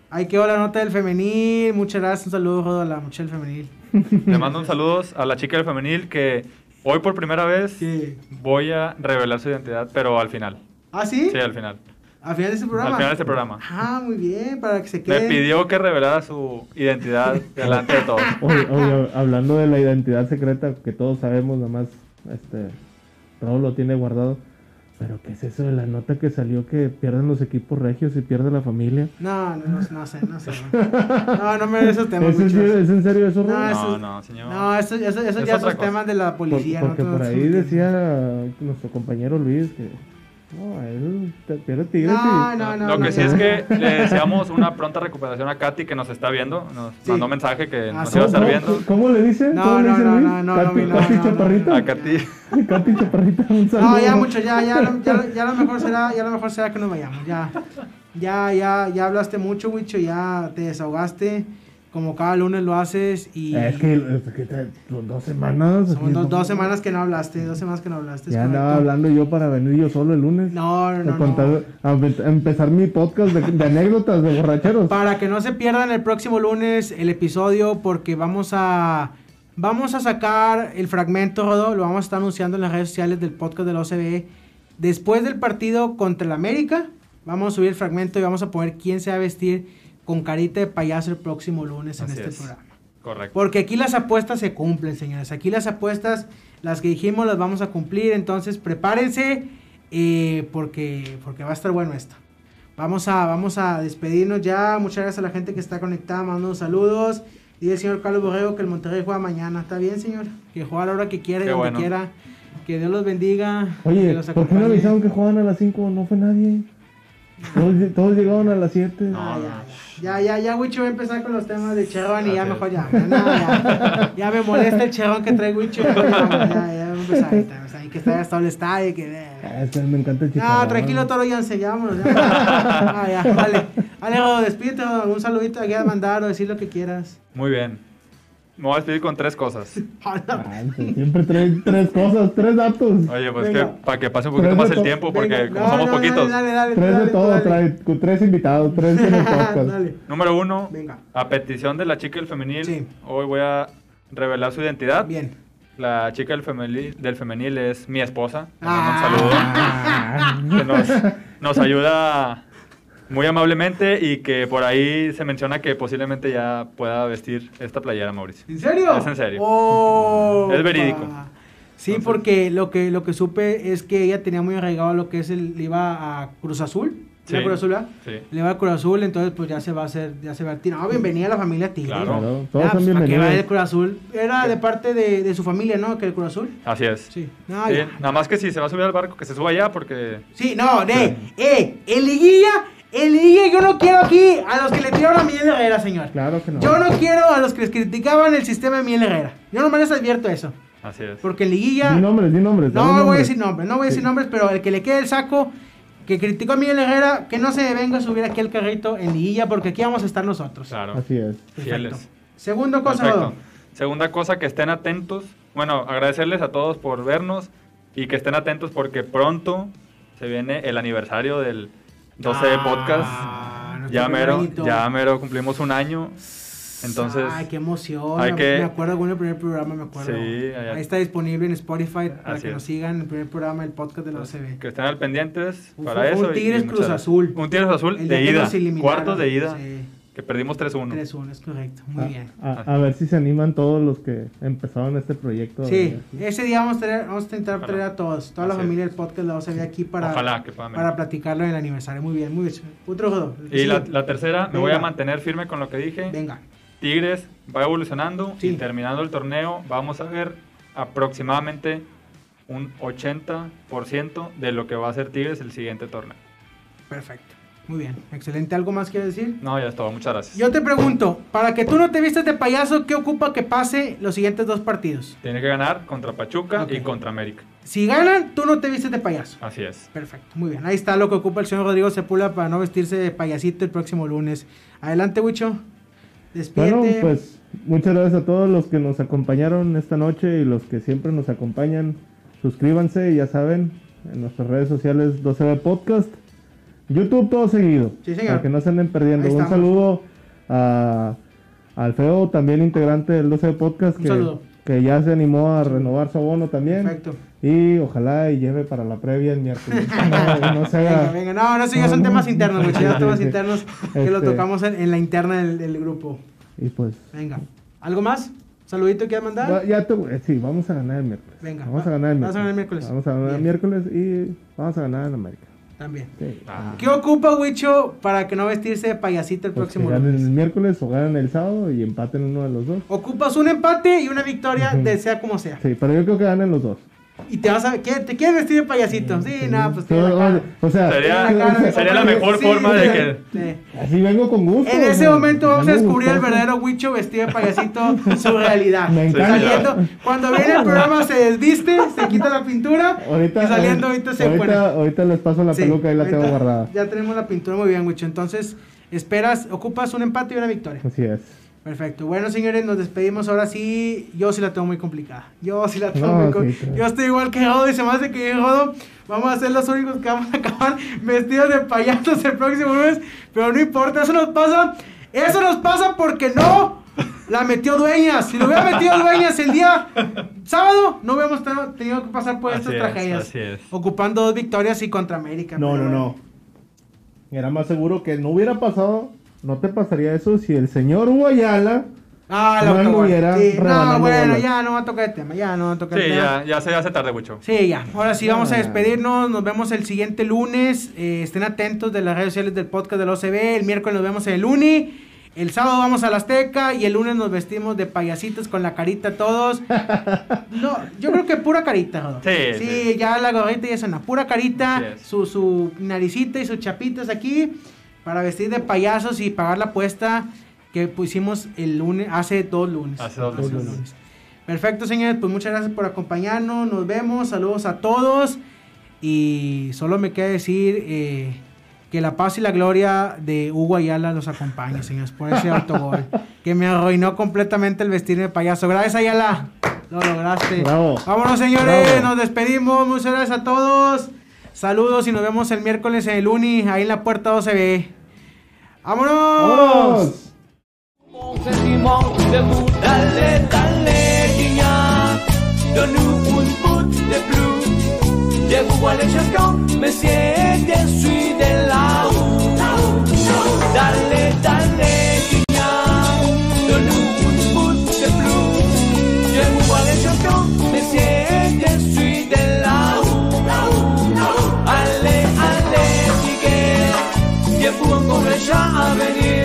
Speaker 2: Ahí quedó la nota del femenil. Muchas gracias. Un saludo, Rodo, a la muchacha del femenil.
Speaker 4: Le mando un saludos a la chica del femenil que hoy por primera vez
Speaker 2: Sí.
Speaker 4: voy a revelar su identidad, pero al final.
Speaker 2: ¿Ah, sí?
Speaker 4: Sí, al final.
Speaker 2: Al final de este programa.
Speaker 4: Al final de este programa.
Speaker 2: Ah, muy bien, para que se
Speaker 4: Me
Speaker 2: quede.
Speaker 4: pidió que revelara su identidad delante de todos.
Speaker 3: Oye, oye, hablando de la identidad secreta que todos sabemos, nada más este, Raúl lo tiene guardado. Pero ¿qué es eso de la nota que salió que pierden los equipos regios y pierde la familia?
Speaker 2: No, no, no, no sé, no sé. No, no me de esos temas,
Speaker 3: ¿Es en,
Speaker 2: Wicho.
Speaker 3: serio, es en serio eso,
Speaker 2: No,
Speaker 3: Ro?
Speaker 2: eso-
Speaker 4: No, no, señor.
Speaker 2: No, eso, eso, eso
Speaker 4: Es
Speaker 2: ya son
Speaker 4: cosa.
Speaker 2: temas de la
Speaker 3: Por-
Speaker 2: policía.
Speaker 3: porque
Speaker 2: no,
Speaker 3: por
Speaker 2: no,
Speaker 3: ahí
Speaker 2: no,
Speaker 3: decía nuestro compañero Luis que no,
Speaker 2: No, no, no.
Speaker 4: Lo que sí
Speaker 2: no.
Speaker 4: es que le deseamos una pronta recuperación a Katy que nos está viendo. Nos
Speaker 2: Sí.
Speaker 4: mandó mensaje que
Speaker 2: Ah,
Speaker 4: nos
Speaker 2: sí.
Speaker 4: iba a
Speaker 3: ¿Cómo,
Speaker 4: estar viendo.
Speaker 3: cómo- le dicen?
Speaker 2: No,
Speaker 3: ¿Cómo le
Speaker 2: no,
Speaker 3: dicen
Speaker 2: no, no, no,
Speaker 3: Katy,
Speaker 2: no, no,
Speaker 3: Katy
Speaker 2: no, no.
Speaker 3: Chaparrita.
Speaker 4: A Katy.
Speaker 3: Katy Chaparrita, un saludo.
Speaker 2: No, ya mucho, ya, ya, lo- ya, ya lo mejor será, ya lo mejor será que nos vayamos, ya, ya, ya, ya hablaste mucho, Wicho, ya te desahogaste, como cada lunes lo haces y
Speaker 3: Es que, es que te- son dos semanas.
Speaker 2: son dos, dos semanas que no hablaste, dos semanas que no hablaste. es
Speaker 3: Ya andaba
Speaker 2: correcto.
Speaker 3: hablando yo para venir yo solo el lunes.
Speaker 2: No, no,
Speaker 3: a contar-
Speaker 2: no.
Speaker 3: empezar mi podcast de, de anécdotas de borracheros.
Speaker 2: Para que no se pierdan el próximo lunes el episodio, porque vamos a vamos a sacar el fragmento, Rodo, lo vamos a estar anunciando en las redes sociales del podcast de la OCB. Después del partido contra el América, vamos a subir el fragmento y vamos a poner quién se va a vestir con carita de payaso el próximo lunes en
Speaker 4: Así
Speaker 2: este
Speaker 4: es.
Speaker 2: programa.
Speaker 4: Correcto.
Speaker 2: Porque aquí las apuestas se cumplen, señores. Aquí las apuestas, las que dijimos, las vamos a cumplir. Entonces, prepárense eh, porque, porque va a estar bueno esto. Vamos a, vamos a despedirnos ya. Muchas gracias a la gente que está conectada, mandando saludos. Dice el señor Carlos Borrego que el Monterrey juega mañana. ¿Está bien, señor? Que juega a la hora que quiera y donde
Speaker 4: bueno.
Speaker 2: quiera. Que Dios los bendiga.
Speaker 3: Oye,
Speaker 2: los
Speaker 3: ¿por qué no avisaron que jugaban a las 5? No fue nadie. Todos, todos llegaron a las 7.
Speaker 2: Ah, ya, ya, ya, ya, Wicho va a empezar con los temas de Cherrón y ya mejor ya, ya, no, ya, ya me molesta el Cherrón que trae Wicho, ya, ya, ya, ya, vamos a empezar ahorita, o sea, y que está hasta el estadio, que...
Speaker 3: Este, me encanta el chicharrón.
Speaker 2: No, tranquilo, Toro Jansen, ya vámonos, ya, Ah, ya, vale, vale, despídete, un saludito aquí a mandar o decir lo que quieras.
Speaker 4: Muy bien. Me voy a despedir con tres cosas.
Speaker 3: Ah, siempre trae tres cosas, tres datos.
Speaker 4: Oye, pues
Speaker 2: Venga.
Speaker 4: que para que pase un poquito
Speaker 3: Tres
Speaker 4: más el tiempo, porque
Speaker 2: Venga,
Speaker 4: como
Speaker 2: no,
Speaker 4: somos
Speaker 2: no,
Speaker 4: poquitos.
Speaker 2: Dale, dale, dale,
Speaker 3: Tres de todo,
Speaker 2: dale.
Speaker 3: trae con tres invitados, tres en el podcast.
Speaker 2: Dale.
Speaker 4: Número uno,
Speaker 2: Venga.
Speaker 4: a petición de la chica del femenil,
Speaker 2: Sí.
Speaker 4: hoy voy a revelar su identidad.
Speaker 2: Bien.
Speaker 4: La chica del femenil, del femenil es mi esposa. Un
Speaker 2: Ah.
Speaker 4: saludo. Que nos, nos ayuda muy amablemente y que por ahí se menciona que posiblemente ya pueda vestir esta playera, Mauricio.
Speaker 2: ¿En serio?
Speaker 4: Es en serio.
Speaker 2: Oh,
Speaker 4: Es verídico.
Speaker 2: pa. Sí,
Speaker 4: Entonces-
Speaker 2: porque lo que, lo que supe es que ella tenía muy arraigado lo que es el, le iba a Cruz Azul. ¿Era
Speaker 4: Sí.
Speaker 2: Cruz Azul, ¿verdad?
Speaker 4: Sí.
Speaker 2: Le va a Cruz Azul, entonces pues ya se va a hacer, ya se va a tirar. No, bienvenida a la familia Tigre.
Speaker 4: Claro.
Speaker 3: Claro, todos
Speaker 2: Ya,
Speaker 3: son
Speaker 2: pues, ¿para qué va
Speaker 3: bienvenidos.
Speaker 2: el Cruz Azul? Era de parte de, de su familia, ¿no? Que el Cruz Azul.
Speaker 4: Así es.
Speaker 2: Sí. No,
Speaker 4: Sí,
Speaker 2: ya.
Speaker 4: Nada más que si se va a subir al barco, que se suba allá porque...
Speaker 2: Sí, no, de, eh, en liguilla, en liguilla yo no quiero aquí a los que le tiraron a Miguel Herrera, señor.
Speaker 3: Claro que no.
Speaker 2: Yo no quiero a los que les criticaban el sistema de Miguel Herrera. Yo nomás les advierto eso.
Speaker 4: Así es.
Speaker 2: Porque en liguilla...
Speaker 3: Di nombres, di nombres.
Speaker 2: No
Speaker 3: dame
Speaker 2: voy a
Speaker 3: nombres.
Speaker 2: decir nombres, no voy a decir
Speaker 3: Sí.
Speaker 2: nombres, pero el que le quede el saco, que criticó a Miguel Herrera, que no se venga a subir aquí al carrito en liguilla, porque aquí vamos a estar nosotros.
Speaker 4: Claro.
Speaker 3: Así es.
Speaker 4: Fieles.
Speaker 2: Segundo cosa.
Speaker 4: Segunda cosa, que estén atentos. Bueno, agradecerles a todos por vernos y que estén atentos porque pronto se viene el aniversario del 12 de podcast.
Speaker 2: Ah, nuestro
Speaker 4: Ya
Speaker 2: primer
Speaker 4: mero, ya mero cumplimos un año. Entonces,
Speaker 2: Ay, qué emoción.
Speaker 4: hay
Speaker 2: me,
Speaker 4: que-
Speaker 2: me acuerdo con el primer programa, me acuerdo.
Speaker 4: Sí, allá-
Speaker 2: Ahí está disponible en Spotify para
Speaker 4: Así
Speaker 2: que
Speaker 4: es.
Speaker 2: nos sigan el primer programa del podcast de la OCB.
Speaker 4: que estén al pendientes
Speaker 2: Un-
Speaker 4: para
Speaker 2: un
Speaker 4: eso. y-
Speaker 2: Tigres Cruz Azul.
Speaker 4: Un Tigres Azul
Speaker 2: El
Speaker 4: de ida. Cuartos de ida.
Speaker 2: Sí,
Speaker 4: Que perdimos 3-1.
Speaker 2: 3-1, es correcto. Muy
Speaker 3: A,
Speaker 2: bien.
Speaker 3: a- a ver si se animan todos los que empezaron este proyecto.
Speaker 2: Sí, ese día vamos a, traer- vamos a intentar
Speaker 4: Ojalá.
Speaker 2: traer a todos, toda la
Speaker 4: Así es.
Speaker 2: familia del podcast la OCB aquí para,
Speaker 4: Ojalá que puedan venir.
Speaker 2: para platicarlo en el aniversario. Muy bien, muy bien. Otro juego.
Speaker 4: Y la, la tercera, me voy a mantener firme con lo que dije.
Speaker 2: Venga.
Speaker 4: Tigres va evolucionando
Speaker 2: Sí.
Speaker 4: y terminando el torneo vamos a ver aproximadamente un 80% de lo que va a ser Tigres el siguiente torneo.
Speaker 2: Perfecto. Muy bien. Excelente. ¿Algo más que decir?
Speaker 4: No, ya es todo. Muchas gracias.
Speaker 2: Yo te pregunto, para que tú no te vistas de payaso, ¿qué ocupa que pase los siguientes dos partidos?
Speaker 4: Tiene que ganar contra Pachuca y contra América.
Speaker 2: Si ganan, tú no te vistes de payaso.
Speaker 4: Así es.
Speaker 2: Perfecto, muy bien. Ahí está lo que ocupa el señor Rodrigo Sepula para no vestirse de payasito el próximo lunes. Adelante, Wicho. Despídete.
Speaker 3: Bueno, pues muchas gracias a todos los que nos acompañaron esta noche y los que siempre nos acompañan. Suscríbanse, ya saben, en nuestras redes sociales 12B Podcast. YouTube todo seguido.
Speaker 2: Sí, señor.
Speaker 3: Para que no se anden perdiendo. Un saludo a Alfeo, también integrante del 12B Podcast,
Speaker 2: Un
Speaker 3: que,
Speaker 2: saludo.
Speaker 3: que ya se animó a renovar su abono también.
Speaker 2: Perfecto.
Speaker 3: Y ojalá y lleve para la previa el miércoles. No, no se haga-
Speaker 2: Venga, venga. No, no, sí, ya
Speaker 3: No,
Speaker 2: son temas internos,
Speaker 3: Sí,
Speaker 2: temas internos que lo
Speaker 3: Este-
Speaker 2: tocamos en, en la interna del, del grupo.
Speaker 3: Y pues
Speaker 2: Venga. ¿Algo más? Saludito que mandar.
Speaker 3: Va- Ya te, voy- sí, vamos a ganar el miércoles.
Speaker 2: Venga,
Speaker 3: vamos
Speaker 2: va-
Speaker 3: a ganar el miércoles.
Speaker 2: a ganar el miércoles.
Speaker 3: Vamos a ganar el miércoles y vamos a ganar en América.
Speaker 2: También.
Speaker 3: Sí.
Speaker 4: Ah.
Speaker 2: ¿Qué ocupa, Wicho, para que no vestirse de payasito el
Speaker 3: Pues
Speaker 2: próximo
Speaker 3: ganen
Speaker 2: lunes?
Speaker 3: el miércoles o ganen el sábado y empaten uno de los dos.
Speaker 2: Ocupas un empate y una victoria,
Speaker 3: Ujú.
Speaker 2: de sea como sea.
Speaker 3: Sí, pero yo creo que ganen los dos.
Speaker 2: Y te vas a... ¿qué- ¿Te quieres vestir de payasito? Sí, nada, pues...
Speaker 3: O, o sea,
Speaker 4: Sería-
Speaker 2: la cara de
Speaker 4: sería la
Speaker 2: compadre.
Speaker 4: mejor
Speaker 2: Sí,
Speaker 4: forma de que-
Speaker 2: sí.
Speaker 3: así vengo con gusto.
Speaker 2: En ese momento vamos a descubrir el
Speaker 3: gustoso.
Speaker 2: verdadero Wicho vestido de payasito, su realidad.
Speaker 3: Me encanta.
Speaker 2: Saliendo, cuando viene el programa se desviste, se quita la pintura
Speaker 3: Ahorita,
Speaker 2: y saliendo ahorita se
Speaker 3: ahorita,
Speaker 2: pone.
Speaker 3: ahorita les paso la
Speaker 2: Sí,
Speaker 3: peluca y la tengo guardada.
Speaker 2: Ya tenemos la pintura muy bien, Wicho. Entonces, esperas, ocupas un empate y una victoria.
Speaker 3: Así es.
Speaker 2: Perfecto. Bueno, señores, nos despedimos. Ahora sí, yo sí la tengo muy complicada. Yo sí la tengo
Speaker 3: No,
Speaker 2: muy complicada. Yo estoy igual que Jodo y se me hace que Jodo. Vamos a ser los únicos que vamos a acabar vestidos de payasos el próximo lunes. Pero no importa, eso nos pasa. Eso nos pasa porque no la metió Dueñas. Si lo hubiera metido Dueñas el día sábado, no hubiéramos tenido- que pasar por
Speaker 4: Así
Speaker 2: estas
Speaker 4: es,
Speaker 2: tragedias.
Speaker 4: así es.
Speaker 2: Ocupando dos victorias y contra América.
Speaker 3: No, no,
Speaker 2: bueno.
Speaker 3: no. Era más seguro que no hubiera pasado, no te pasaría eso si el señor Hugo Ayala
Speaker 2: Ah,
Speaker 3: No
Speaker 2: la
Speaker 3: anduviera
Speaker 2: Sí, No, bueno,
Speaker 3: bolas.
Speaker 2: ya no va a tocar el tema. Ya no va a tocar el
Speaker 4: Sí,
Speaker 2: tema.
Speaker 4: ya, ya se hace tarde, mucho.
Speaker 2: Sí, ya. Ahora sí, vamos a
Speaker 3: Ah.
Speaker 2: despedirnos. Nos vemos el siguiente lunes. Eh, estén atentos de las redes sociales del podcast del OCB. El miércoles nos vemos en el Uni. El sábado vamos a la Azteca. Y el lunes nos vestimos de payasitos con la carita todos. No, yo creo que pura carita, Jodo.
Speaker 4: Sí,
Speaker 2: Sí,
Speaker 4: sí.
Speaker 2: ya la gorrita y eso no. Pura carita. Su, su naricita y sus chapitas aquí. Para vestir de payasos y pagar la apuesta que pusimos el lunes, hace dos lunes.
Speaker 4: Hace dos
Speaker 2: Hace
Speaker 4: lunes.
Speaker 2: Perfecto, señores. Pues muchas gracias por acompañarnos. Nos vemos. Saludos a todos. Y solo me queda decir eh, que la paz y la gloria de Hugo Ayala los acompañe, señores, por ese autogol. que me arruinó completamente el vestir de payaso. Gracias, Ayala. Lo lograste.
Speaker 3: Bravo.
Speaker 2: Vámonos, señores.
Speaker 3: Bravo.
Speaker 2: Nos despedimos. Muchas gracias a todos. Saludos y nos vemos el miércoles en el Uni, ahí en la puerta 12B. ¡Vámonos!
Speaker 3: ¡Vámonos!
Speaker 8: Thank you.